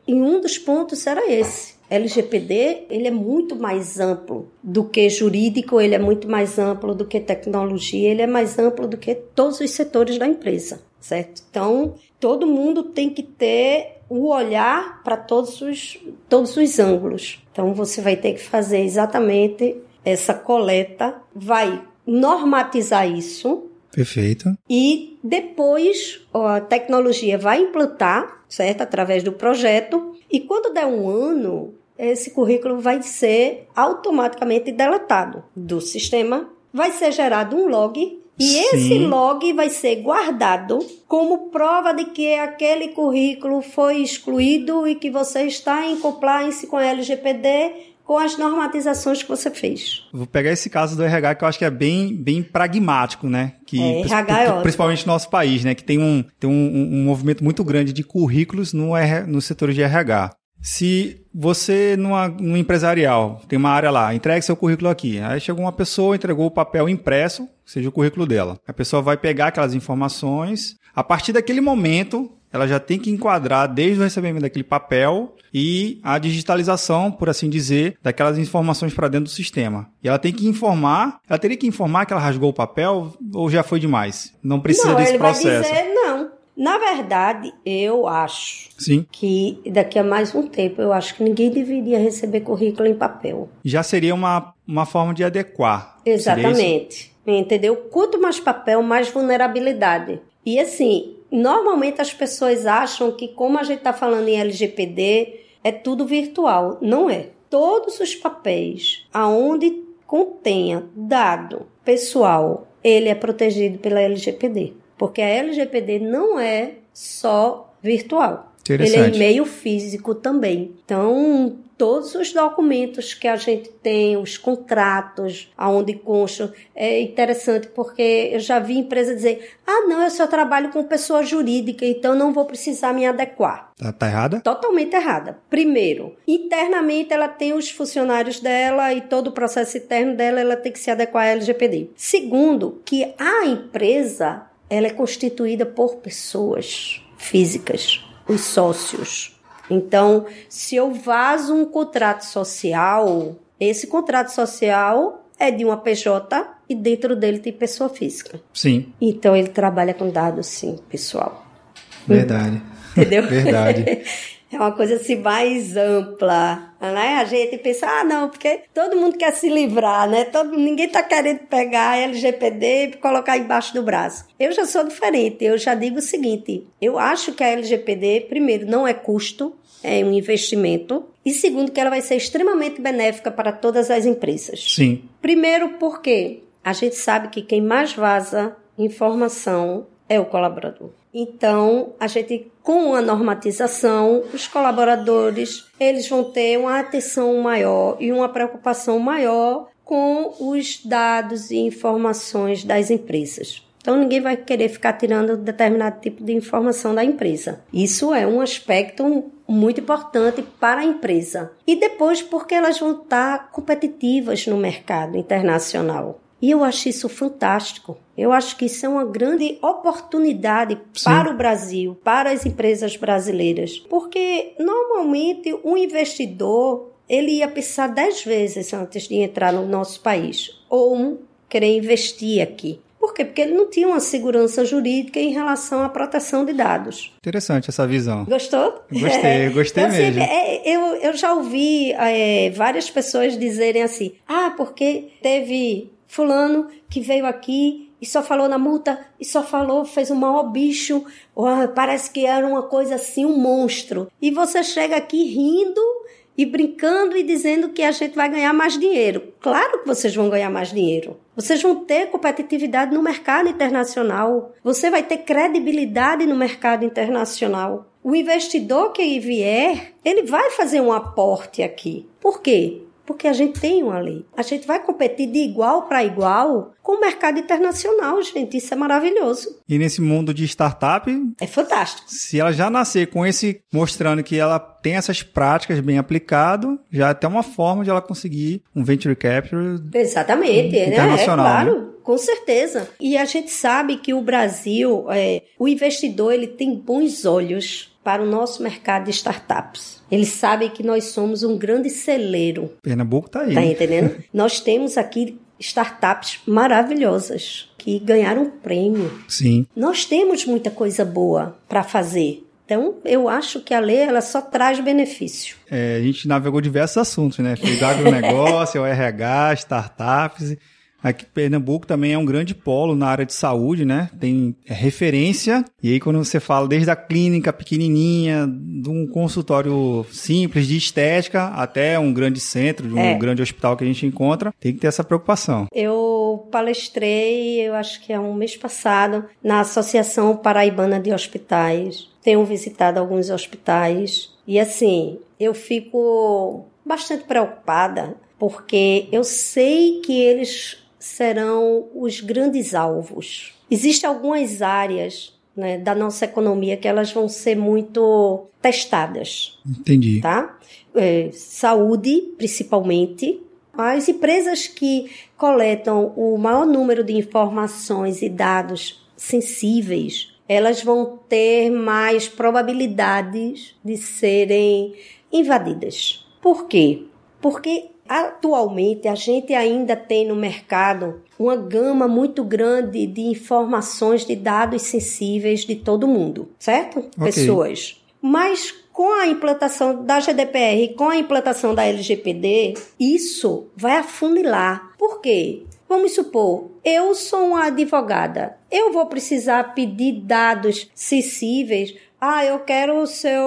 Speaker 2: e um dos pontos era esse. LGPD, ele é muito mais amplo do que jurídico, ele é muito mais amplo do que tecnologia, ele é mais amplo do que todos os setores da empresa, certo? Então, todo mundo tem que ter o olhar para todos os, todos os ângulos. Então, você vai ter que fazer exatamente essa coleta, vai normatizar isso,
Speaker 1: Perfeito.
Speaker 2: e depois a tecnologia vai implantar, certo? Através do projeto. E quando der um ano, esse currículo vai ser automaticamente deletado do sistema. Vai ser gerado um log. E
Speaker 1: Sim.
Speaker 2: esse log vai ser guardado como prova de que aquele currículo foi excluído e que você está em compliance com a LGPD com as normatizações que você fez.
Speaker 1: Vou pegar esse caso do RH que eu acho que é bem, bem pragmático, né? Que,
Speaker 2: É, RH é ótimo.
Speaker 1: principalmente no nosso país, né? Que tem um, tem um, um- movimento muito grande de currículos no, no setor de RH. Se você, numa, num empresarial, tem uma área lá, entregue seu currículo aqui. Aí chegou uma pessoa, entregou o papel impresso, seja o currículo dela. A pessoa vai pegar aquelas informações. A partir daquele momento, ela já tem que enquadrar desde o recebimento daquele papel e a digitalização, por assim dizer, daquelas informações para dentro do sistema. E ela tem que informar, ela teria que informar que ela rasgou o papel ou já foi demais? Não precisa
Speaker 2: não,
Speaker 1: desse processo.
Speaker 2: Na verdade, eu acho
Speaker 1: Sim.
Speaker 2: que daqui a mais um tempo, eu acho que ninguém deveria receber currículo em papel.
Speaker 1: Já seria uma, uma forma de adequar.
Speaker 2: Exatamente. Entendeu? Quanto mais papel, mais vulnerabilidade. E assim, normalmente as pessoas acham que, como a gente está falando em LGPD, é tudo virtual. Não é. Todos os papéis aonde contenha dado pessoal, ele é protegido pela LGPD. Porque a LGPD não é só virtual. Ele é e-mail físico também. Então, todos os documentos que a gente tem, os contratos, aonde constam, é interessante porque eu já vi empresa dizer: ah, não, eu só trabalho com pessoa jurídica, então não vou precisar me adequar.
Speaker 1: Tá, tá errada?
Speaker 2: Totalmente errada. Primeiro, internamente ela tem os funcionários dela e todo o processo interno dela ela tem que se adequar à LGPD. Segundo, que a empresa ela é constituída por pessoas físicas os sócios. Então, se eu vazo um contrato social, esse contrato social é de uma PJ e dentro dele tem pessoa física.
Speaker 1: Sim.
Speaker 2: Então ele trabalha com dados, sim, pessoal.
Speaker 1: Verdade.
Speaker 2: Entendeu?
Speaker 1: Verdade.
Speaker 2: É uma coisa assim mais ampla, né? A gente pensa, ah, não, porque todo mundo quer se livrar, né? Todo, ninguém tá querendo pegar a LGPD e colocar embaixo do braço. Eu já sou diferente, eu já digo o seguinte, eu acho que a LGPD, primeiro, não é custo, é um investimento. E segundo, que ela vai ser extremamente benéfica para todas as empresas.
Speaker 1: Sim.
Speaker 2: Primeiro, porque a gente sabe que quem mais vaza informação é o colaborador. Então, a gente com a normatização, os colaboradores, eles vão ter uma atenção maior e uma preocupação maior com os dados e informações das empresas. Então ninguém vai querer ficar tirando determinado tipo de informação da empresa. Isso é um aspecto muito importante para a empresa. E depois porque elas vão estar competitivas no mercado internacional. E eu acho isso fantástico. Eu acho que isso é uma grande oportunidade Sim. para o Brasil, para as empresas brasileiras. Porque normalmente o investidor ele ia pensar dez vezes antes de entrar no nosso país ou um, querer investir aqui. Por quê? Porque ele não tinha uma segurança jurídica em relação à proteção de dados.
Speaker 1: Interessante essa visão.
Speaker 2: Gostou?
Speaker 1: Gostei, gostei então, assim, mesmo.
Speaker 2: Assim, é, eu, eu já ouvi é, várias pessoas dizerem assim: ah, porque teve fulano que veio aqui e só falou na multa e só falou, fez um maior bicho, parece que era uma coisa assim, um monstro. E você chega aqui rindo e brincando e dizendo que a gente vai ganhar mais dinheiro. Claro que vocês vão ganhar mais dinheiro. Vocês vão ter competitividade no mercado internacional. Você vai ter credibilidade no mercado internacional. O investidor que vier, ele vai fazer um aporte aqui. Por quê? Porque a gente tem uma lei. A gente vai competir de igual para igual com o mercado internacional, gente. Isso é maravilhoso.
Speaker 1: E nesse mundo de startup.
Speaker 2: É fantástico.
Speaker 1: Se ela já nascer com esse. mostrando que ela tem essas práticas bem aplicado, já é até uma forma de ela conseguir um venture capital.
Speaker 2: Exatamente, internacional, né? É claro. Né? Com certeza. E a gente sabe que o Brasil, é, o investidor, ele tem bons olhos para o nosso mercado de startups. Eles sabem que nós somos um grande celeiro.
Speaker 1: Pernambuco está aí.
Speaker 2: Tá entendendo? nós temos aqui startups maravilhosas que ganharam prêmio.
Speaker 1: Sim.
Speaker 2: Nós temos muita coisa boa para fazer. Então, eu acho que a lei ela só traz benefício.
Speaker 1: É, a gente navegou diversos assuntos, né? Fez agronegócio, o RH, startups. Aqui Pernambuco também é um grande polo na área de saúde, né? Tem é, referência. E aí, quando você fala desde a clínica pequenininha, de um consultório simples de estética, até um grande centro, de um é. grande hospital que a gente encontra, tem que ter essa preocupação.
Speaker 2: Eu palestrei, eu acho que é um mês passado, na Associação Paraibana de Hospitais. Tenho visitado alguns hospitais. E assim, eu fico bastante preocupada porque eu sei que eles serão os grandes alvos. Existem algumas áreas né, da nossa economia que elas vão ser muito testadas.
Speaker 1: Entendi.
Speaker 2: Tá? É, saúde, principalmente. As empresas que coletam o maior número de informações e dados sensíveis, elas vão ter mais probabilidades de serem invadidas. Por quê? Porque Atualmente, a gente ainda tem no mercado uma gama muito grande de informações de dados sensíveis de todo mundo, certo? Okay. Pessoas. Mas com a implantação da GDPR e com a implantação da LGPD, isso vai afunilar. Por quê? Vamos supor, eu sou uma advogada, eu vou precisar pedir dados sensíveis. Ah, eu quero o seu,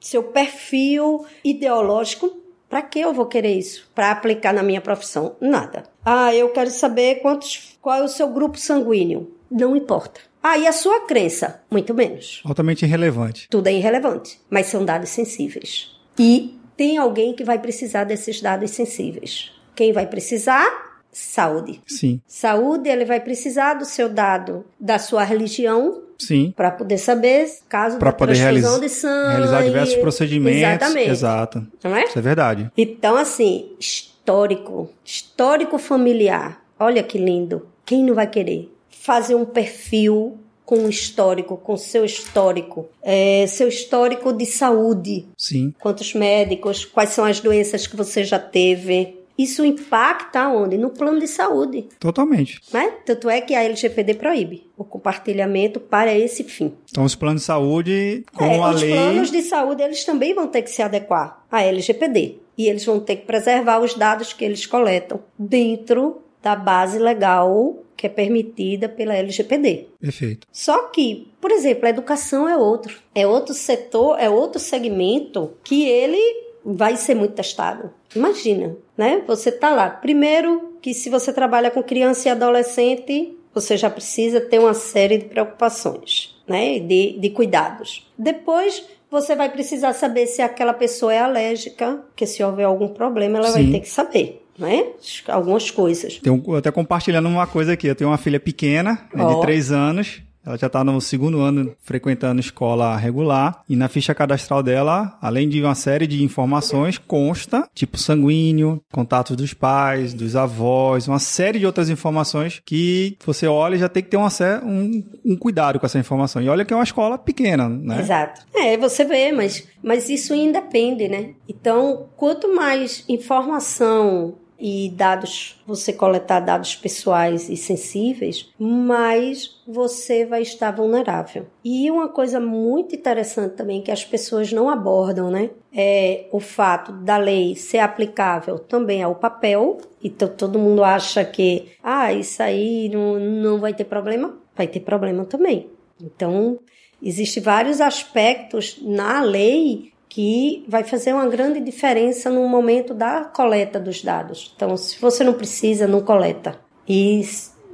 Speaker 2: seu perfil ideológico. Para que eu vou querer isso? Para aplicar na minha profissão? Nada. Ah, eu quero saber quantos, qual é o seu grupo sanguíneo. Não importa. Ah, e a sua crença? Muito menos.
Speaker 1: Altamente irrelevante.
Speaker 2: Tudo é irrelevante, mas são dados sensíveis. E tem alguém que vai precisar desses dados sensíveis. Quem vai precisar? saúde.
Speaker 1: Sim.
Speaker 2: Saúde, ele vai precisar do seu dado da sua religião.
Speaker 1: Sim.
Speaker 2: Para poder saber caso
Speaker 1: para poder realizar,
Speaker 2: de sangue.
Speaker 1: realizar diversos procedimentos.
Speaker 2: Exatamente.
Speaker 1: Exato.
Speaker 2: Não é?
Speaker 1: Isso é verdade.
Speaker 2: Então, assim, histórico, histórico familiar. Olha que lindo. Quem não vai querer fazer um perfil com um histórico, com seu histórico, é, seu histórico de saúde.
Speaker 1: Sim.
Speaker 2: Quantos médicos, quais são as doenças que você já teve, isso impacta onde? No plano de saúde.
Speaker 1: Totalmente.
Speaker 2: Né? Tanto é que a LGPD proíbe o compartilhamento para esse fim.
Speaker 1: Então, os planos de saúde, como é, a
Speaker 2: os
Speaker 1: lei...
Speaker 2: Os planos de saúde, eles também vão ter que se adequar à LGPD. E eles vão ter que preservar os dados que eles coletam dentro da base legal que é permitida pela LGPD.
Speaker 1: Perfeito.
Speaker 2: Só que, por exemplo, a educação é outro. É outro setor, é outro segmento que ele vai ser muito testado. Imagina, né? Você tá lá. Primeiro, que se você trabalha com criança e adolescente, você já precisa ter uma série de preocupações, né? De, de cuidados. Depois, você vai precisar saber se aquela pessoa é alérgica, porque se houver algum problema, ela Sim. vai ter que saber. Né? Algumas coisas.
Speaker 1: Um, até compartilhando uma coisa aqui. Eu tenho uma filha pequena, né, oh. de três anos, ela já está no segundo ano frequentando escola regular e na ficha cadastral dela, além de uma série de informações, consta tipo sanguíneo, contatos dos pais, dos avós, uma série de outras informações que você olha e já tem que ter uma, um, um cuidado com essa informação. E olha que é uma escola pequena, né?
Speaker 2: Exato. É, você vê, mas, mas isso independe, né? Então, quanto mais informação e dados, você coletar dados pessoais e sensíveis, mais você vai estar vulnerável. E uma coisa muito interessante também que as pessoas não abordam, né? É o fato da lei ser aplicável também ao papel. Então todo mundo acha que, ah, isso aí não, não vai ter problema. Vai ter problema também. Então, existem vários aspectos na lei que vai fazer uma grande diferença no momento da coleta dos dados. Então, se você não precisa, não coleta. E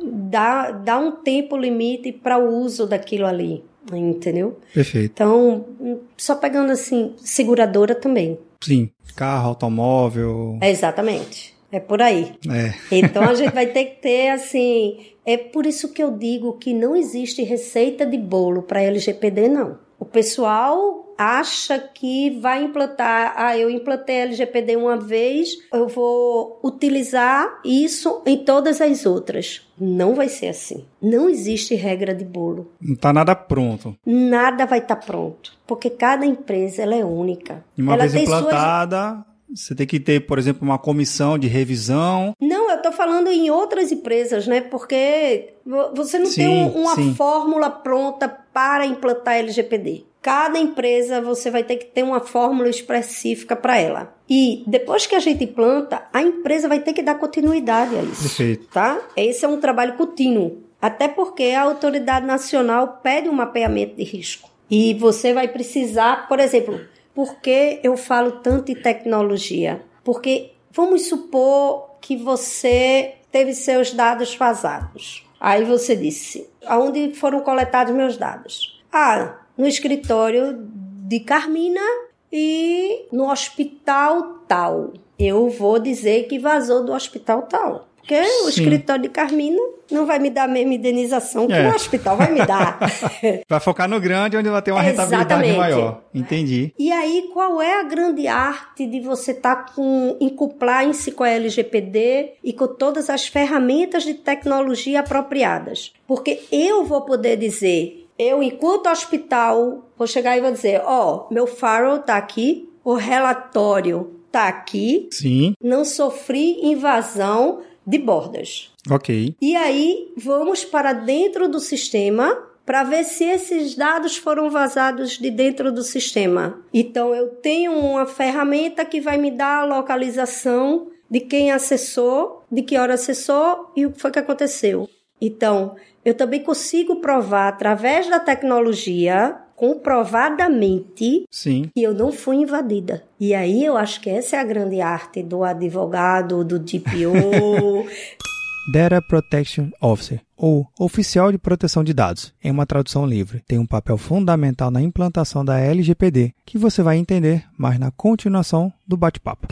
Speaker 2: dá, dá um tempo limite para o uso daquilo ali, entendeu?
Speaker 1: Perfeito.
Speaker 2: Então, só pegando assim, seguradora também.
Speaker 1: Sim, carro, automóvel.
Speaker 2: É exatamente. É por aí.
Speaker 1: É.
Speaker 2: Então a gente vai ter que ter assim. É por isso que eu digo que não existe receita de bolo para LGPD, não. O pessoal acha que vai implantar, ah, eu implantei LGPD uma vez, eu vou utilizar isso em todas as outras. Não vai ser assim. Não existe regra de bolo.
Speaker 1: Não está nada pronto.
Speaker 2: Nada vai estar tá pronto, porque cada empresa ela é única.
Speaker 1: E uma
Speaker 2: ela
Speaker 1: vez implantada, suas... Você tem que ter, por exemplo, uma comissão de revisão.
Speaker 2: Não, eu estou falando em outras empresas, né? Porque você não sim, tem uma sim. fórmula pronta para implantar LGPD. Cada empresa você vai ter que ter uma fórmula específica para ela. E depois que a gente implanta, a empresa vai ter que dar continuidade a isso.
Speaker 1: Perfeito.
Speaker 2: Tá? Esse é um trabalho contínuo. Até porque a autoridade nacional pede um mapeamento de risco. E você vai precisar, por exemplo, por que eu falo tanto em tecnologia? Porque vamos supor que você teve seus dados vazados. Aí você disse: aonde foram coletados meus dados? Ah, no escritório de Carmina e no hospital tal. Eu vou dizer que vazou do hospital tal. Porque Sim. o escritório de Carmina não vai me dar a mesma indenização que é. o hospital vai me dar.
Speaker 1: vai focar no grande, onde vai ter uma rentabilidade maior. Entendi.
Speaker 2: E aí, qual é a grande arte de você estar tá com em compliance com a LGPD e com todas as ferramentas de tecnologia apropriadas? Porque eu vou poder dizer eu, enquanto hospital, vou chegar e vou dizer: Ó, oh, meu farol tá aqui, o relatório tá aqui,
Speaker 1: Sim,
Speaker 2: não sofri invasão de bordas.
Speaker 1: ok.
Speaker 2: E aí vamos para dentro do sistema para ver se esses dados foram vazados de dentro do sistema. Então eu tenho uma ferramenta que vai me dar a localização de quem acessou, de que hora acessou e o que foi que aconteceu. Então, eu também consigo provar através da tecnologia, comprovadamente,
Speaker 1: Sim.
Speaker 2: que eu não fui invadida. E aí eu acho que essa é a grande arte do advogado, do DPO.
Speaker 1: Data Protection Officer, ou Oficial de Proteção de Dados, em uma tradução livre, tem um papel fundamental na implantação da LGPD, que você vai entender mais na continuação do bate-papo.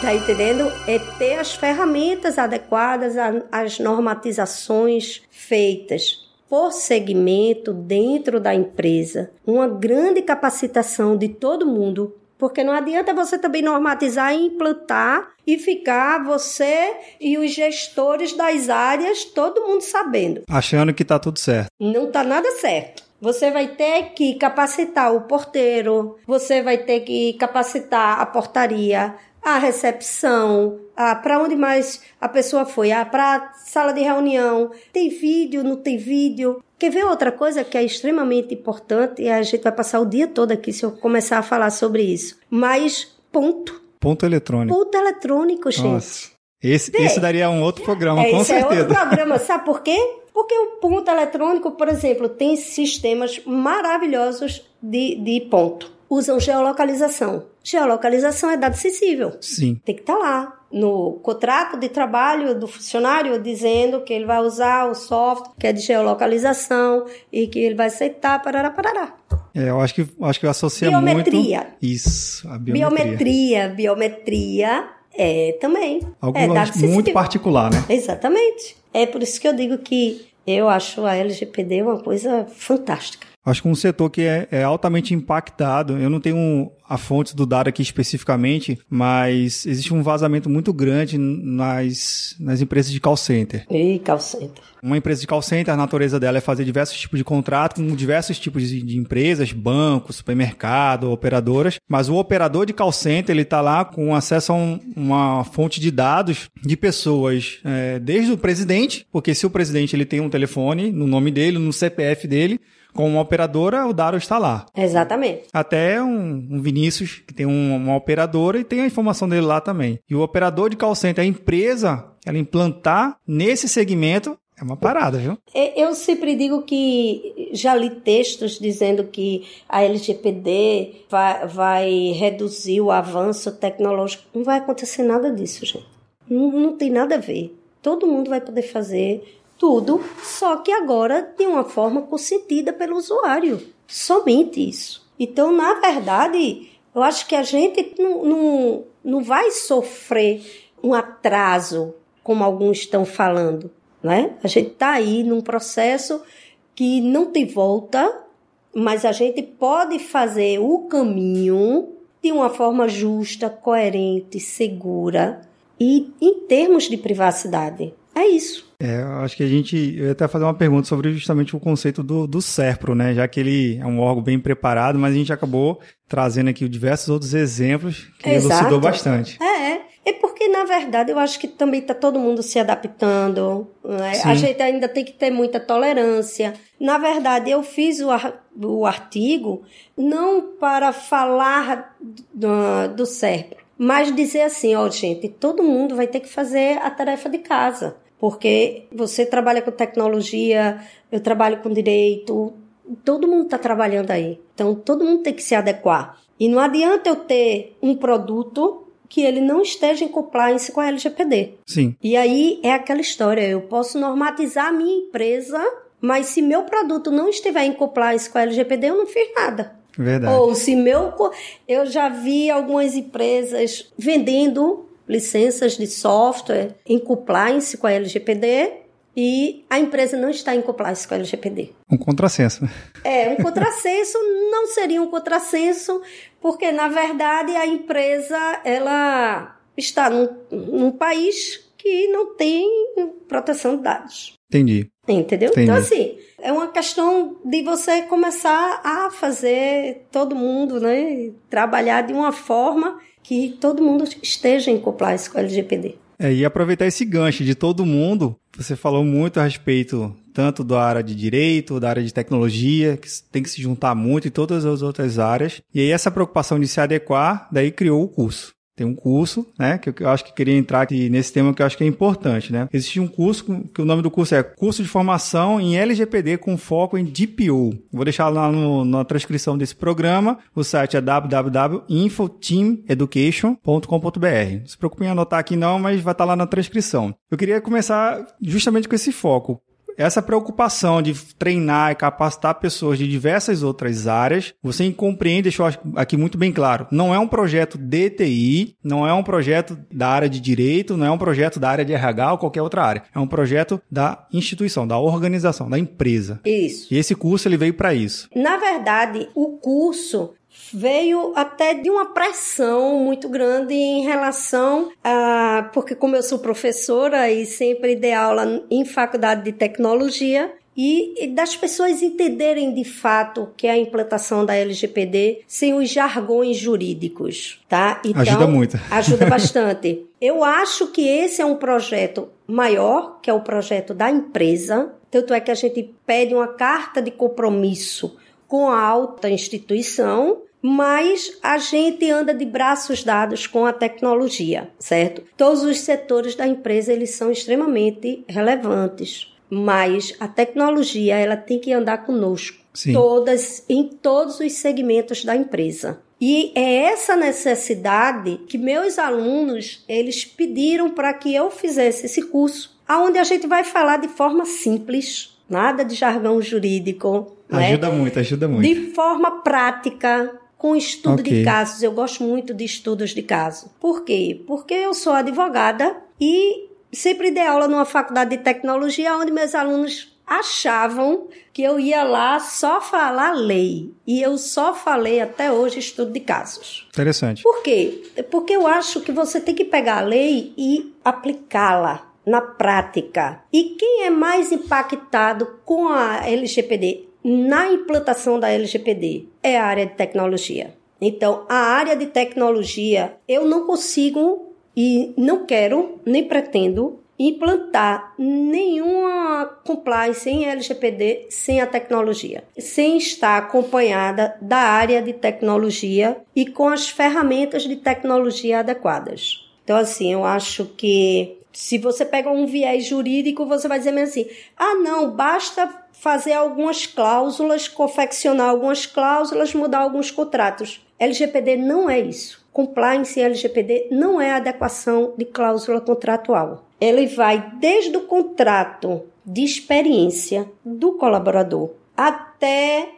Speaker 2: Tá entendendo? É ter as ferramentas adequadas às normatizações feitas por segmento dentro da empresa. Uma grande capacitação de todo mundo. Porque não adianta você também normatizar e implantar e ficar você e os gestores das áreas, todo mundo sabendo.
Speaker 1: Achando que tá tudo certo.
Speaker 2: Não tá nada certo. Você vai ter que capacitar o porteiro, você vai ter que capacitar a portaria, a recepção, a para onde mais a pessoa foi, a para sala de reunião. Tem vídeo, não tem vídeo. Quer ver outra coisa que é extremamente importante e a gente vai passar o dia todo aqui se eu começar a falar sobre isso. Mas ponto,
Speaker 1: Ponto eletrônico.
Speaker 2: ponto eletrônico, gente.
Speaker 1: Nossa. Esse, esse daria um outro programa,
Speaker 2: É,
Speaker 1: com
Speaker 2: isso é
Speaker 1: certeza.
Speaker 2: outro programa, sabe por quê? Porque o ponto eletrônico, por exemplo, tem sistemas maravilhosos de, de ponto. Usam geolocalização. Geolocalização é dado sensível.
Speaker 1: Sim.
Speaker 2: Tem que estar lá no contrato de trabalho do funcionário dizendo que ele vai usar o software que é de geolocalização e que ele vai aceitar, parará, parará.
Speaker 1: É, eu acho que, acho que associa
Speaker 2: Biometria.
Speaker 1: muito... Isso, a biometria.
Speaker 2: Biometria, biometria é também.
Speaker 1: Algo
Speaker 2: é
Speaker 1: muito
Speaker 2: sensível.
Speaker 1: particular, né?
Speaker 2: Exatamente. É por isso que eu digo que eu acho a LGPD uma coisa fantástica.
Speaker 1: Acho que um setor que é, é altamente impactado, eu não tenho a fonte do dado aqui especificamente, mas existe um vazamento muito grande nas, nas empresas de call center.
Speaker 2: E call center.
Speaker 1: Uma empresa de call center, a natureza dela é fazer diversos tipos de contrato com diversos tipos de, de empresas, bancos, supermercado, operadoras, mas o operador de call center, ele está lá com acesso a um- uma fonte de dados de pessoas, é, desde o presidente, porque se o presidente ele tem um telefone no nome dele, no CPF dele, com uma operadora, o dado está lá.
Speaker 2: Exatamente.
Speaker 1: Até um, um Vinícius, que tem um- uma operadora e tem a informação dele lá também. E o operador de call center, a empresa, ela implantar nesse segmento, é uma parada, viu?
Speaker 2: Eu sempre digo que já li textos dizendo que a LGPD vai, vai reduzir o avanço tecnológico. Não vai acontecer nada disso, gente. Não, não tem nada a ver. Todo mundo vai poder fazer tudo, só que agora de uma forma consentida pelo usuário. Somente isso. Então, na verdade, eu acho que a gente não, não, não vai sofrer um atraso, como alguns estão falando. Né? A gente está aí num processo que não tem volta, mas a gente pode fazer o caminho de uma forma justa, coerente, segura e em termos de privacidade. É isso.
Speaker 1: É, eu acho que a gente. Eu ia até fazer uma pergunta sobre justamente o conceito do, do SERPRO, né? Já que ele é um órgão bem preparado, mas a gente acabou trazendo aqui diversos outros exemplos que
Speaker 2: Exato.
Speaker 1: elucidou bastante.
Speaker 2: É, é porque, na verdade, eu acho que também está todo mundo se adaptando. né? A gente ainda tem que ter muita tolerância. Na verdade, eu fiz o, ar- o artigo não para falar do, do mas dizer assim, ó, gente, todo mundo vai ter que fazer a tarefa de casa. Porque você trabalha com tecnologia, eu trabalho com direito, todo mundo está trabalhando aí. Então, todo mundo tem que se adequar. E não adianta eu ter um produto que ele não esteja em compliance com a LGPD.
Speaker 1: Sim,
Speaker 2: E aí é aquela história, eu posso normatizar a minha empresa, mas se meu produto não estiver em compliance com a LGPD, eu não fiz nada.
Speaker 1: verdade.
Speaker 2: Ou se meu. Eu já vi algumas empresas vendendo licenças de software em compliance com a LGPD e a empresa não está em compliance com a LGPD.
Speaker 1: Um contrassenso.
Speaker 2: É, um contrassenso não seria um contrassenso, porque na verdade a empresa ela está num, num país que não tem proteção de dados.
Speaker 1: Entendi.
Speaker 2: Entendeu?
Speaker 1: Entendi.
Speaker 2: Então, assim, É uma questão de você começar a fazer todo mundo, né, trabalhar de uma forma que todo mundo esteja em compliance com o LGPD.
Speaker 1: É, e aproveitar esse gancho de todo mundo, você falou muito a respeito tanto da área de direito, da área de tecnologia, que tem que se juntar muito e todas as outras áreas. E aí essa preocupação de se adequar, daí criou o curso. Tem um curso, né, que eu acho que queria entrar aqui nesse tema que eu acho que é importante, né? Existe um curso que o nome do curso é Curso de Formação em LGPD com foco em DPO. Vou deixar lá no, na transcrição desse programa. O site é www.infoteameducation.com.br. Não se preocupe em anotar aqui não, mas vai estar lá na transcrição. Eu queria começar justamente com esse foco essa preocupação de treinar e capacitar pessoas de diversas outras áreas, você compreende, deixou aqui muito bem claro, não é um projeto DTI, não é um projeto da área de direito, não é um projeto da área de RH ou qualquer outra área. É um projeto da instituição, da organização, da empresa.
Speaker 2: Isso.
Speaker 1: E esse curso ele veio para isso.
Speaker 2: Na verdade, o curso veio até de uma pressão muito grande em relação a. Porque, como eu sou professora e sempre dei aula em faculdade de tecnologia, e, das pessoas entenderem de fato que é a implantação da LGPD sem os jargões jurídicos, tá?
Speaker 1: Então, ajuda muito.
Speaker 2: Ajuda bastante. Eu acho que esse é um projeto maior, que é o projeto da empresa. Tanto é que a gente pede uma carta de compromisso com a alta instituição mas a gente anda de braços dados com a tecnologia, certo? Todos os setores da empresa eles são extremamente relevantes, mas a tecnologia ela tem que andar conosco, Sim. todas em todos os segmentos da empresa. E é essa necessidade que meus alunos eles pediram para que eu fizesse esse curso, aonde a gente vai falar de forma simples, nada de jargão jurídico,
Speaker 1: né? Ajuda né? muito, ajuda muito.
Speaker 2: De forma prática, com estudo okay. de casos. Eu gosto muito de estudos de caso. Por quê? Porque eu sou advogada e sempre dei aula numa faculdade de tecnologia onde meus alunos achavam que eu ia lá só falar lei. E eu só falei até hoje estudo de casos.
Speaker 1: Interessante.
Speaker 2: Por quê? Porque eu acho que você tem que pegar a lei e aplicá-la na prática. E quem é mais impactado com a LGPD? Na implantação da LGPD é a área de tecnologia. Então, a área de tecnologia, eu não consigo e não quero, nem pretendo implantar nenhuma compliance em LGPD sem a tecnologia, sem estar acompanhada da área de tecnologia e com as ferramentas de tecnologia adequadas. Então, assim, eu acho que se você pega um viés jurídico, você vai dizer assim: ah, não, basta fazer algumas cláusulas, confeccionar algumas cláusulas, mudar alguns contratos. LGPD não é isso. Compliance em LGPD não é adequação de cláusula contratual. Ele vai desde o contrato de experiência do colaborador até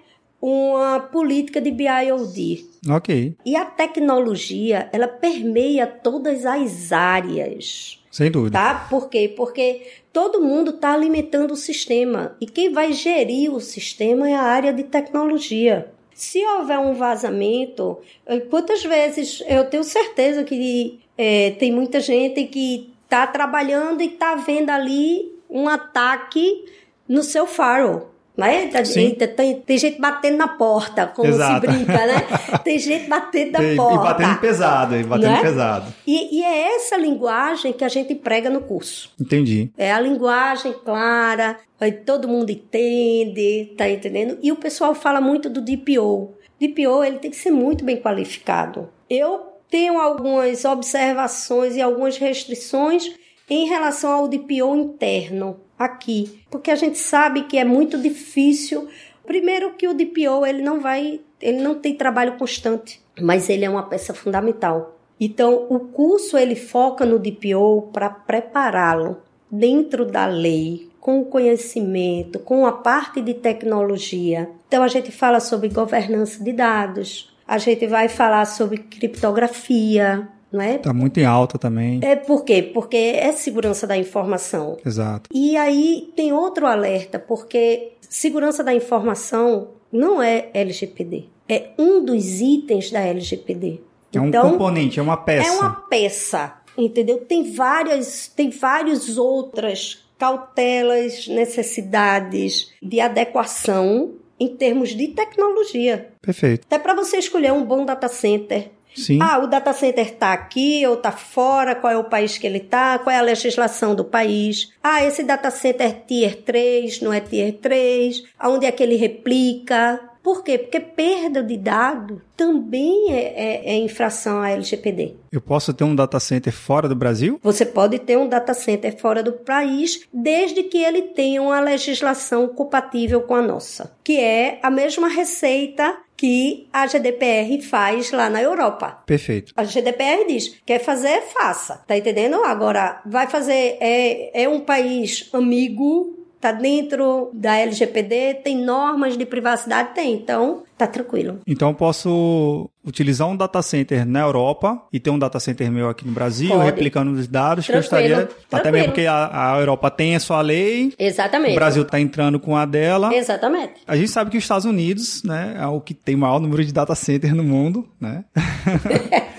Speaker 2: uma política de BIOD.
Speaker 1: Ok.
Speaker 2: E a tecnologia, ela permeia todas as áreas.
Speaker 1: Sem dúvida.
Speaker 2: Tá? Por quê? Porque todo mundo está alimentando o sistema. E quem vai gerir o sistema é a área de tecnologia. Se houver um vazamento, eh, quantas vezes eu tenho certeza que é, tem muita gente que está trabalhando e está vendo ali um ataque no seu firewall. Né? Tem, tem, tem, gente batendo na porta, como Exato. se brinca, né? Tem gente batendo na
Speaker 1: tem,
Speaker 2: porta.
Speaker 1: E batendo pesado, e batendo né? pesado.
Speaker 2: E, e, é essa linguagem que a gente prega no curso.
Speaker 1: Entendi.
Speaker 2: É a linguagem clara, todo mundo entende, tá entendendo? E o pessoal fala muito do DPO. DPO, ele tem que ser muito bem qualificado. Eu tenho algumas observações e algumas restrições em relação ao DPO interno aqui, porque a gente sabe que é muito difícil. Primeiro que o DPO ele não vai, ele não tem trabalho constante, mas ele é uma peça fundamental. Então, o curso ele foca no DPO para prepará-lo dentro da lei, com o conhecimento, com a parte de tecnologia. Então, a gente fala sobre governança de dados, a gente vai falar sobre criptografia, não é?
Speaker 1: Tá muito em alta também.
Speaker 2: É por quê? Porque é segurança da informação.
Speaker 1: Exato.
Speaker 2: E aí tem outro alerta, porque segurança da informação não é LGPD. É um dos itens da LGPD.
Speaker 1: É um então, componente, é uma peça.
Speaker 2: É uma peça, entendeu? Tem várias, tem várias outras cautelas, necessidades de adequação em termos de tecnologia.
Speaker 1: Perfeito.
Speaker 2: Até para você escolher um bom data center.
Speaker 1: Sim.
Speaker 2: Ah, o data center está aqui ou está fora, qual é o país que ele está, qual é a legislação do país. Ah, esse data center é tier 3, não é tier 3, aonde é que ele replica. Por quê? Porque perda de dado também é, é, é, infração à LGPD.
Speaker 1: Eu posso ter um data center fora do Brasil?
Speaker 2: Você pode ter um data center fora do país, desde que ele tenha uma legislação compatível com a nossa, que é a mesma receita que a GDPR faz lá na Europa.
Speaker 1: Perfeito.
Speaker 2: A GDPR diz: quer fazer, faça. Tá entendendo? Agora, vai fazer. É, é um país amigo tá dentro da LGPD, tem normas de privacidade, tem, então tá tranquilo.
Speaker 1: Então eu posso utilizar um data center na Europa e ter um data center meu aqui no Brasil, Pode. replicando os dados tranquilo, que eu estaria, tranquilo. até mesmo porque a, a, Europa tem a sua lei.
Speaker 2: Exatamente.
Speaker 1: O Brasil está entrando com a dela.
Speaker 2: Exatamente.
Speaker 1: A gente sabe que os Estados Unidos, né, é o que tem o maior número de data center no mundo, né?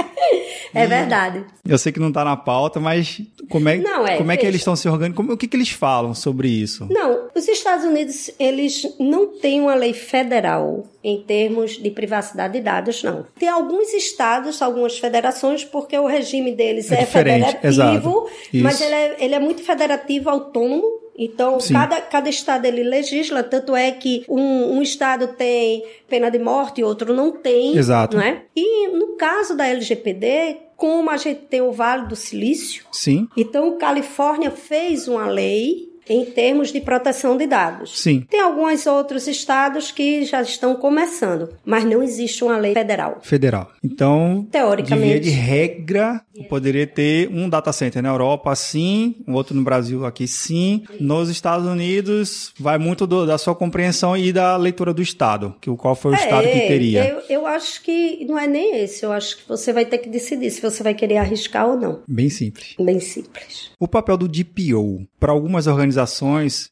Speaker 2: É verdade.
Speaker 1: Eu sei que não está na pauta, mas como é, não, é, como é que eles estão se organizando? o que, que eles falam sobre isso?
Speaker 2: Não, os Estados Unidos, eles não têm uma lei federal em termos de privacidade de dados, não. Tem alguns estados, algumas federações, porque o regime deles é, é federativo, mas ele é, ele é muito federativo, autônomo, então, cada, cada estado ele legisla, tanto é que um, um, estado tem pena de morte e outro não tem.
Speaker 1: Exato.
Speaker 2: Né? E no caso da LGPD, como a gente tem o Vale do Silício,
Speaker 1: Sim.
Speaker 2: então Califórnia fez uma lei em termos de proteção de dados.
Speaker 1: Sim.
Speaker 2: Tem alguns outros estados que já estão começando, mas não existe uma lei federal.
Speaker 1: Federal. Então,
Speaker 2: teoricamente,
Speaker 1: de regra, poderia ter um data center na Europa sim, um outro no Brasil aqui sim. Nos Estados Unidos, vai muito do, da sua compreensão e da leitura do estado, que qual foi o é, estado que teria.
Speaker 2: Eu, eu acho que não é nem esse, eu acho que você vai ter que decidir se você vai querer arriscar ou não.
Speaker 1: Bem simples.
Speaker 2: Bem simples.
Speaker 1: O papel do DPO para algumas organizações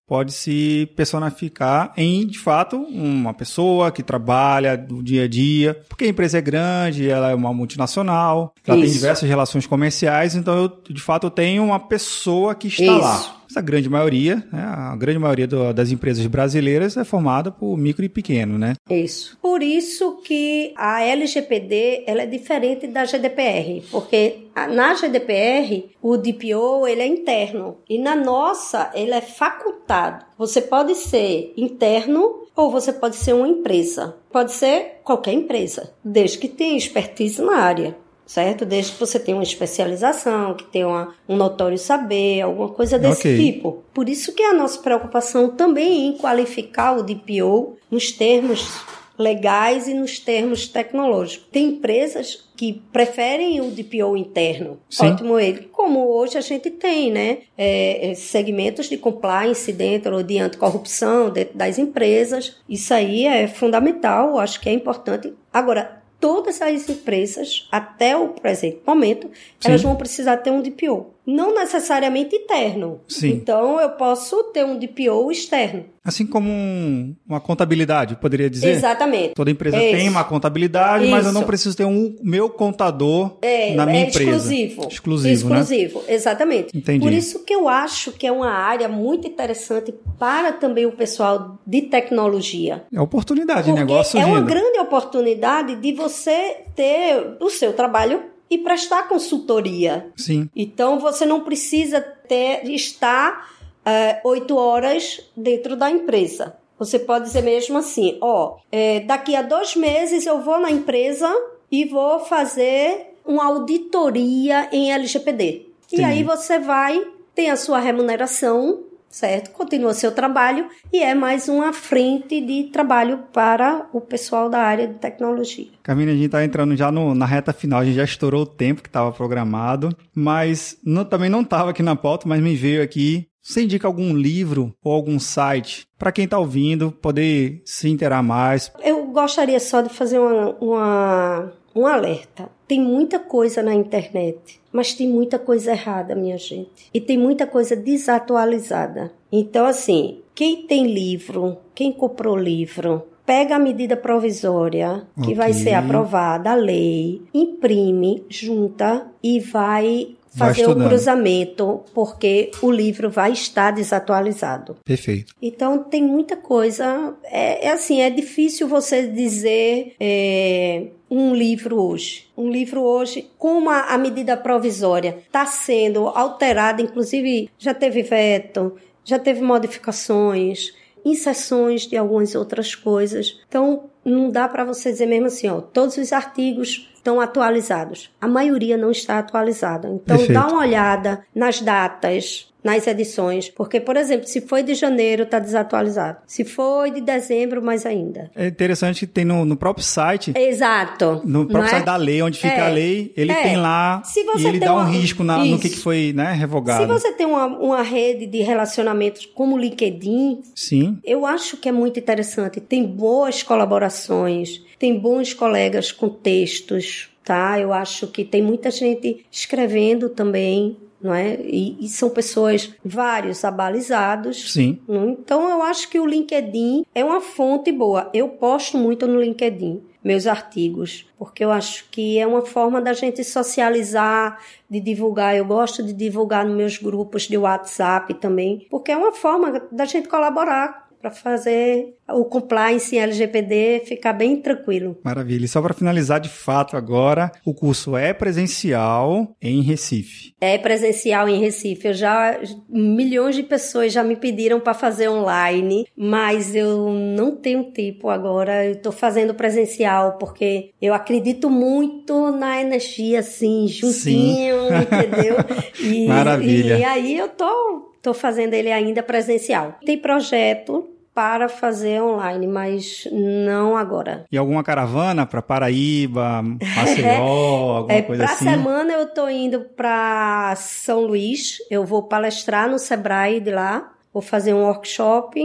Speaker 1: pode se personificar em, de fato, uma pessoa que trabalha do dia a dia, porque a empresa é grande, ela é uma multinacional, ela Isso. tem diversas relações comerciais, então eu, de fato, eu tenho uma pessoa que está Isso. lá. Mas a grande maioria, né, a grande maioria do, das empresas brasileiras é formada por micro e pequeno, né?
Speaker 2: Isso. Por isso que a LGPD ela é diferente da GDPR, porque na GDPR o DPO ele é interno e na nossa ele é facultado. Você pode ser interno ou você pode ser uma empresa. Pode ser qualquer empresa, desde que tenha expertise na área certo? Desde que você tenha uma especialização, que tenha uma, um notório saber, alguma coisa desse okay. tipo. Por isso que é a nossa preocupação também em qualificar o DPO nos termos legais e nos termos tecnológicos. Tem empresas que preferem o DPO interno. Sim. Ótimo ele. Como hoje a gente tem, né? É, é, segmentos de compliance dentro de anticorrupção dentro das empresas. Isso aí é fundamental, acho que é importante. Agora, todas as empresas, até o presente momento, Sim. elas vão precisar ter um DPO não necessariamente interno.
Speaker 1: Sim.
Speaker 2: Então eu posso ter um DPO externo.
Speaker 1: Assim como um, uma contabilidade, poderia dizer?
Speaker 2: Exatamente.
Speaker 1: Toda empresa tem uma contabilidade, Isso. mas eu não preciso ter um meu contador é, na minha é empresa.
Speaker 2: Exclusivo.
Speaker 1: Exclusivo,
Speaker 2: né? Exclusivo, né? exatamente.
Speaker 1: Entendi.
Speaker 2: Por isso que eu acho que é uma área muito interessante para também o pessoal de tecnologia.
Speaker 1: É oportunidade de negócio.
Speaker 2: É uma grande oportunidade de você ter o seu trabalho e prestar consultoria.
Speaker 1: Sim.
Speaker 2: Então você não precisa ter estar eh, oito horas dentro da empresa. Você pode dizer mesmo assim, ó, é, daqui a dois meses eu vou na empresa e vou fazer uma auditoria em LGPD. Sim. E aí você vai ter a sua remuneração certo? Continua seu trabalho e é mais uma frente de trabalho para o pessoal da área de tecnologia.
Speaker 1: Camila, a gente está entrando já no, na reta final, a gente já estourou o tempo que estava programado, mas não, também não estava aqui na pauta, mas me veio aqui. Você indica algum livro ou algum site para quem está ouvindo poder se interar mais?
Speaker 2: Eu gostaria só de fazer uma, uma um alerta. Tem muita coisa na internet, mas tem muita coisa errada, minha gente. E tem muita coisa desatualizada. Então, assim, quem tem livro, quem comprou livro, pega a medida provisória que okay. vai ser aprovada, a lei, imprime, junta e vai fazer o cruzamento, porque o livro vai estar desatualizado.
Speaker 1: Perfeito.
Speaker 2: Então tem muita coisa. É, é assim, é difícil você dizer. É, um livro hoje. Um livro hoje, como a, a medida provisória está sendo alterada, inclusive já teve veto, já teve modificações, inserções de algumas outras coisas. Então, não dá para você dizer mesmo assim, ó, todos os artigos estão atualizados. A maioria não está atualizada. Então, Perfeito. dá uma olhada nas datas, nas edições, porque, por exemplo, se foi de janeiro, está desatualizado. Se foi de dezembro, mais ainda.
Speaker 1: É interessante que tem no, no próprio site.
Speaker 2: Exato.
Speaker 1: No próprio é? site da lei, onde fica é. a lei, ele é. tem lá e ele dá um risco na, no que, que foi né, revogado.
Speaker 2: Se você tem uma, uma rede de relacionamentos como o LinkedIn,
Speaker 1: Sim.
Speaker 2: eu acho que é muito interessante. Tem boas colaborações, tem bons colegas com textos, tá? Eu acho que tem muita gente escrevendo também não é? E, e, são pessoas, vários abalizados.
Speaker 1: Sim.
Speaker 2: Então eu acho que o LinkedIn é uma fonte boa. Eu posto muito no LinkedIn meus artigos, porque eu acho que é uma forma da gente socializar, de divulgar. Eu gosto de divulgar nos meus grupos de WhatsApp também, porque é uma forma da gente colaborar para fazer o compliance LGPD ficar bem tranquilo.
Speaker 1: Maravilha. E só para finalizar de fato agora, o curso é presencial em Recife.
Speaker 2: É presencial em Recife. Eu já milhões de pessoas já me pediram para fazer online, mas eu não tenho tempo agora. Eu estou fazendo presencial porque eu acredito muito na energia assim, juntinho, Sim. entendeu?
Speaker 1: E, Maravilha.
Speaker 2: E aí eu tô Estou fazendo ele ainda presencial. Tem projeto para fazer online, mas não agora.
Speaker 1: E alguma caravana para Paraíba, Maceió, alguma
Speaker 2: é,
Speaker 1: coisa
Speaker 2: pra
Speaker 1: assim?
Speaker 2: Para semana eu estou indo para São Luís, eu vou palestrar no Sebrae de lá, vou fazer um workshop,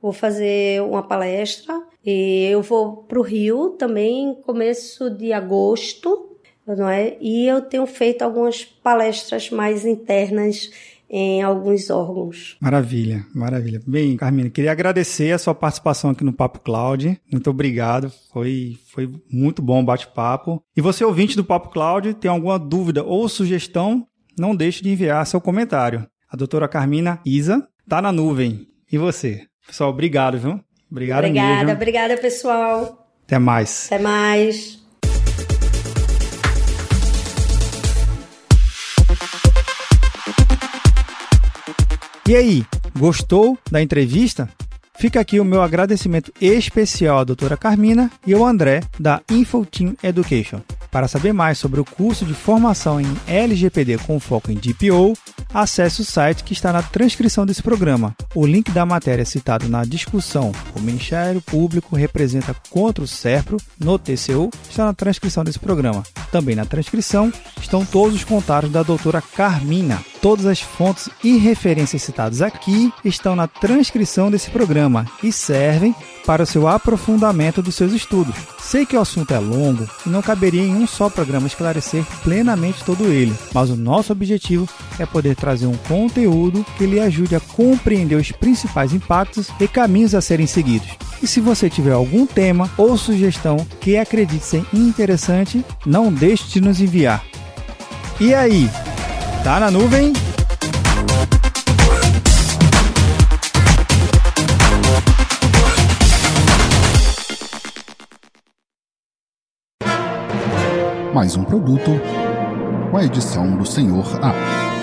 Speaker 2: vou fazer uma palestra e eu vou para o Rio também começo de agosto, não é? E eu tenho feito algumas palestras mais internas em alguns órgãos.
Speaker 1: Maravilha, maravilha. Bem, Carmina, queria agradecer a sua participação aqui no Papo Cloud. Muito obrigado. Foi, foi muito bom o bate-papo. E você, ouvinte do Papo Cloud, tem alguma dúvida ou sugestão, não deixe de enviar seu comentário. A doutora Carmina Isa está na nuvem. E você? Pessoal, obrigado, viu? Obrigado
Speaker 2: obrigada,
Speaker 1: mesmo.
Speaker 2: Obrigada, pessoal.
Speaker 1: Até mais.
Speaker 2: Até mais.
Speaker 1: E aí, gostou da entrevista? Fica aqui o meu agradecimento especial à doutora Carmina e ao André, da Infoteam Education. Para saber mais sobre o curso de formação em LGPD com foco em DPO, acesse o site que está na transcrição desse programa. O link da matéria citado na discussão O Ministério Público representa contra o SERPRO no TCU está na transcrição desse programa. Também na transcrição estão todos os contatos da doutora Carmina. Todas as fontes e referências citadas aqui estão na transcrição desse programa e servem para o seu aprofundamento dos seus estudos. Sei que o assunto é longo e não caberia em um só programa esclarecer plenamente todo ele, mas o nosso objetivo é poder trazer um conteúdo que lhe ajude a compreender os principais impactos e caminhos a serem seguidos. E se você tiver algum tema ou sugestão que acredite ser interessante, não deixe de nos enviar. E aí, tá na nuvem?
Speaker 3: Mais um produto com a edição do Senhor A.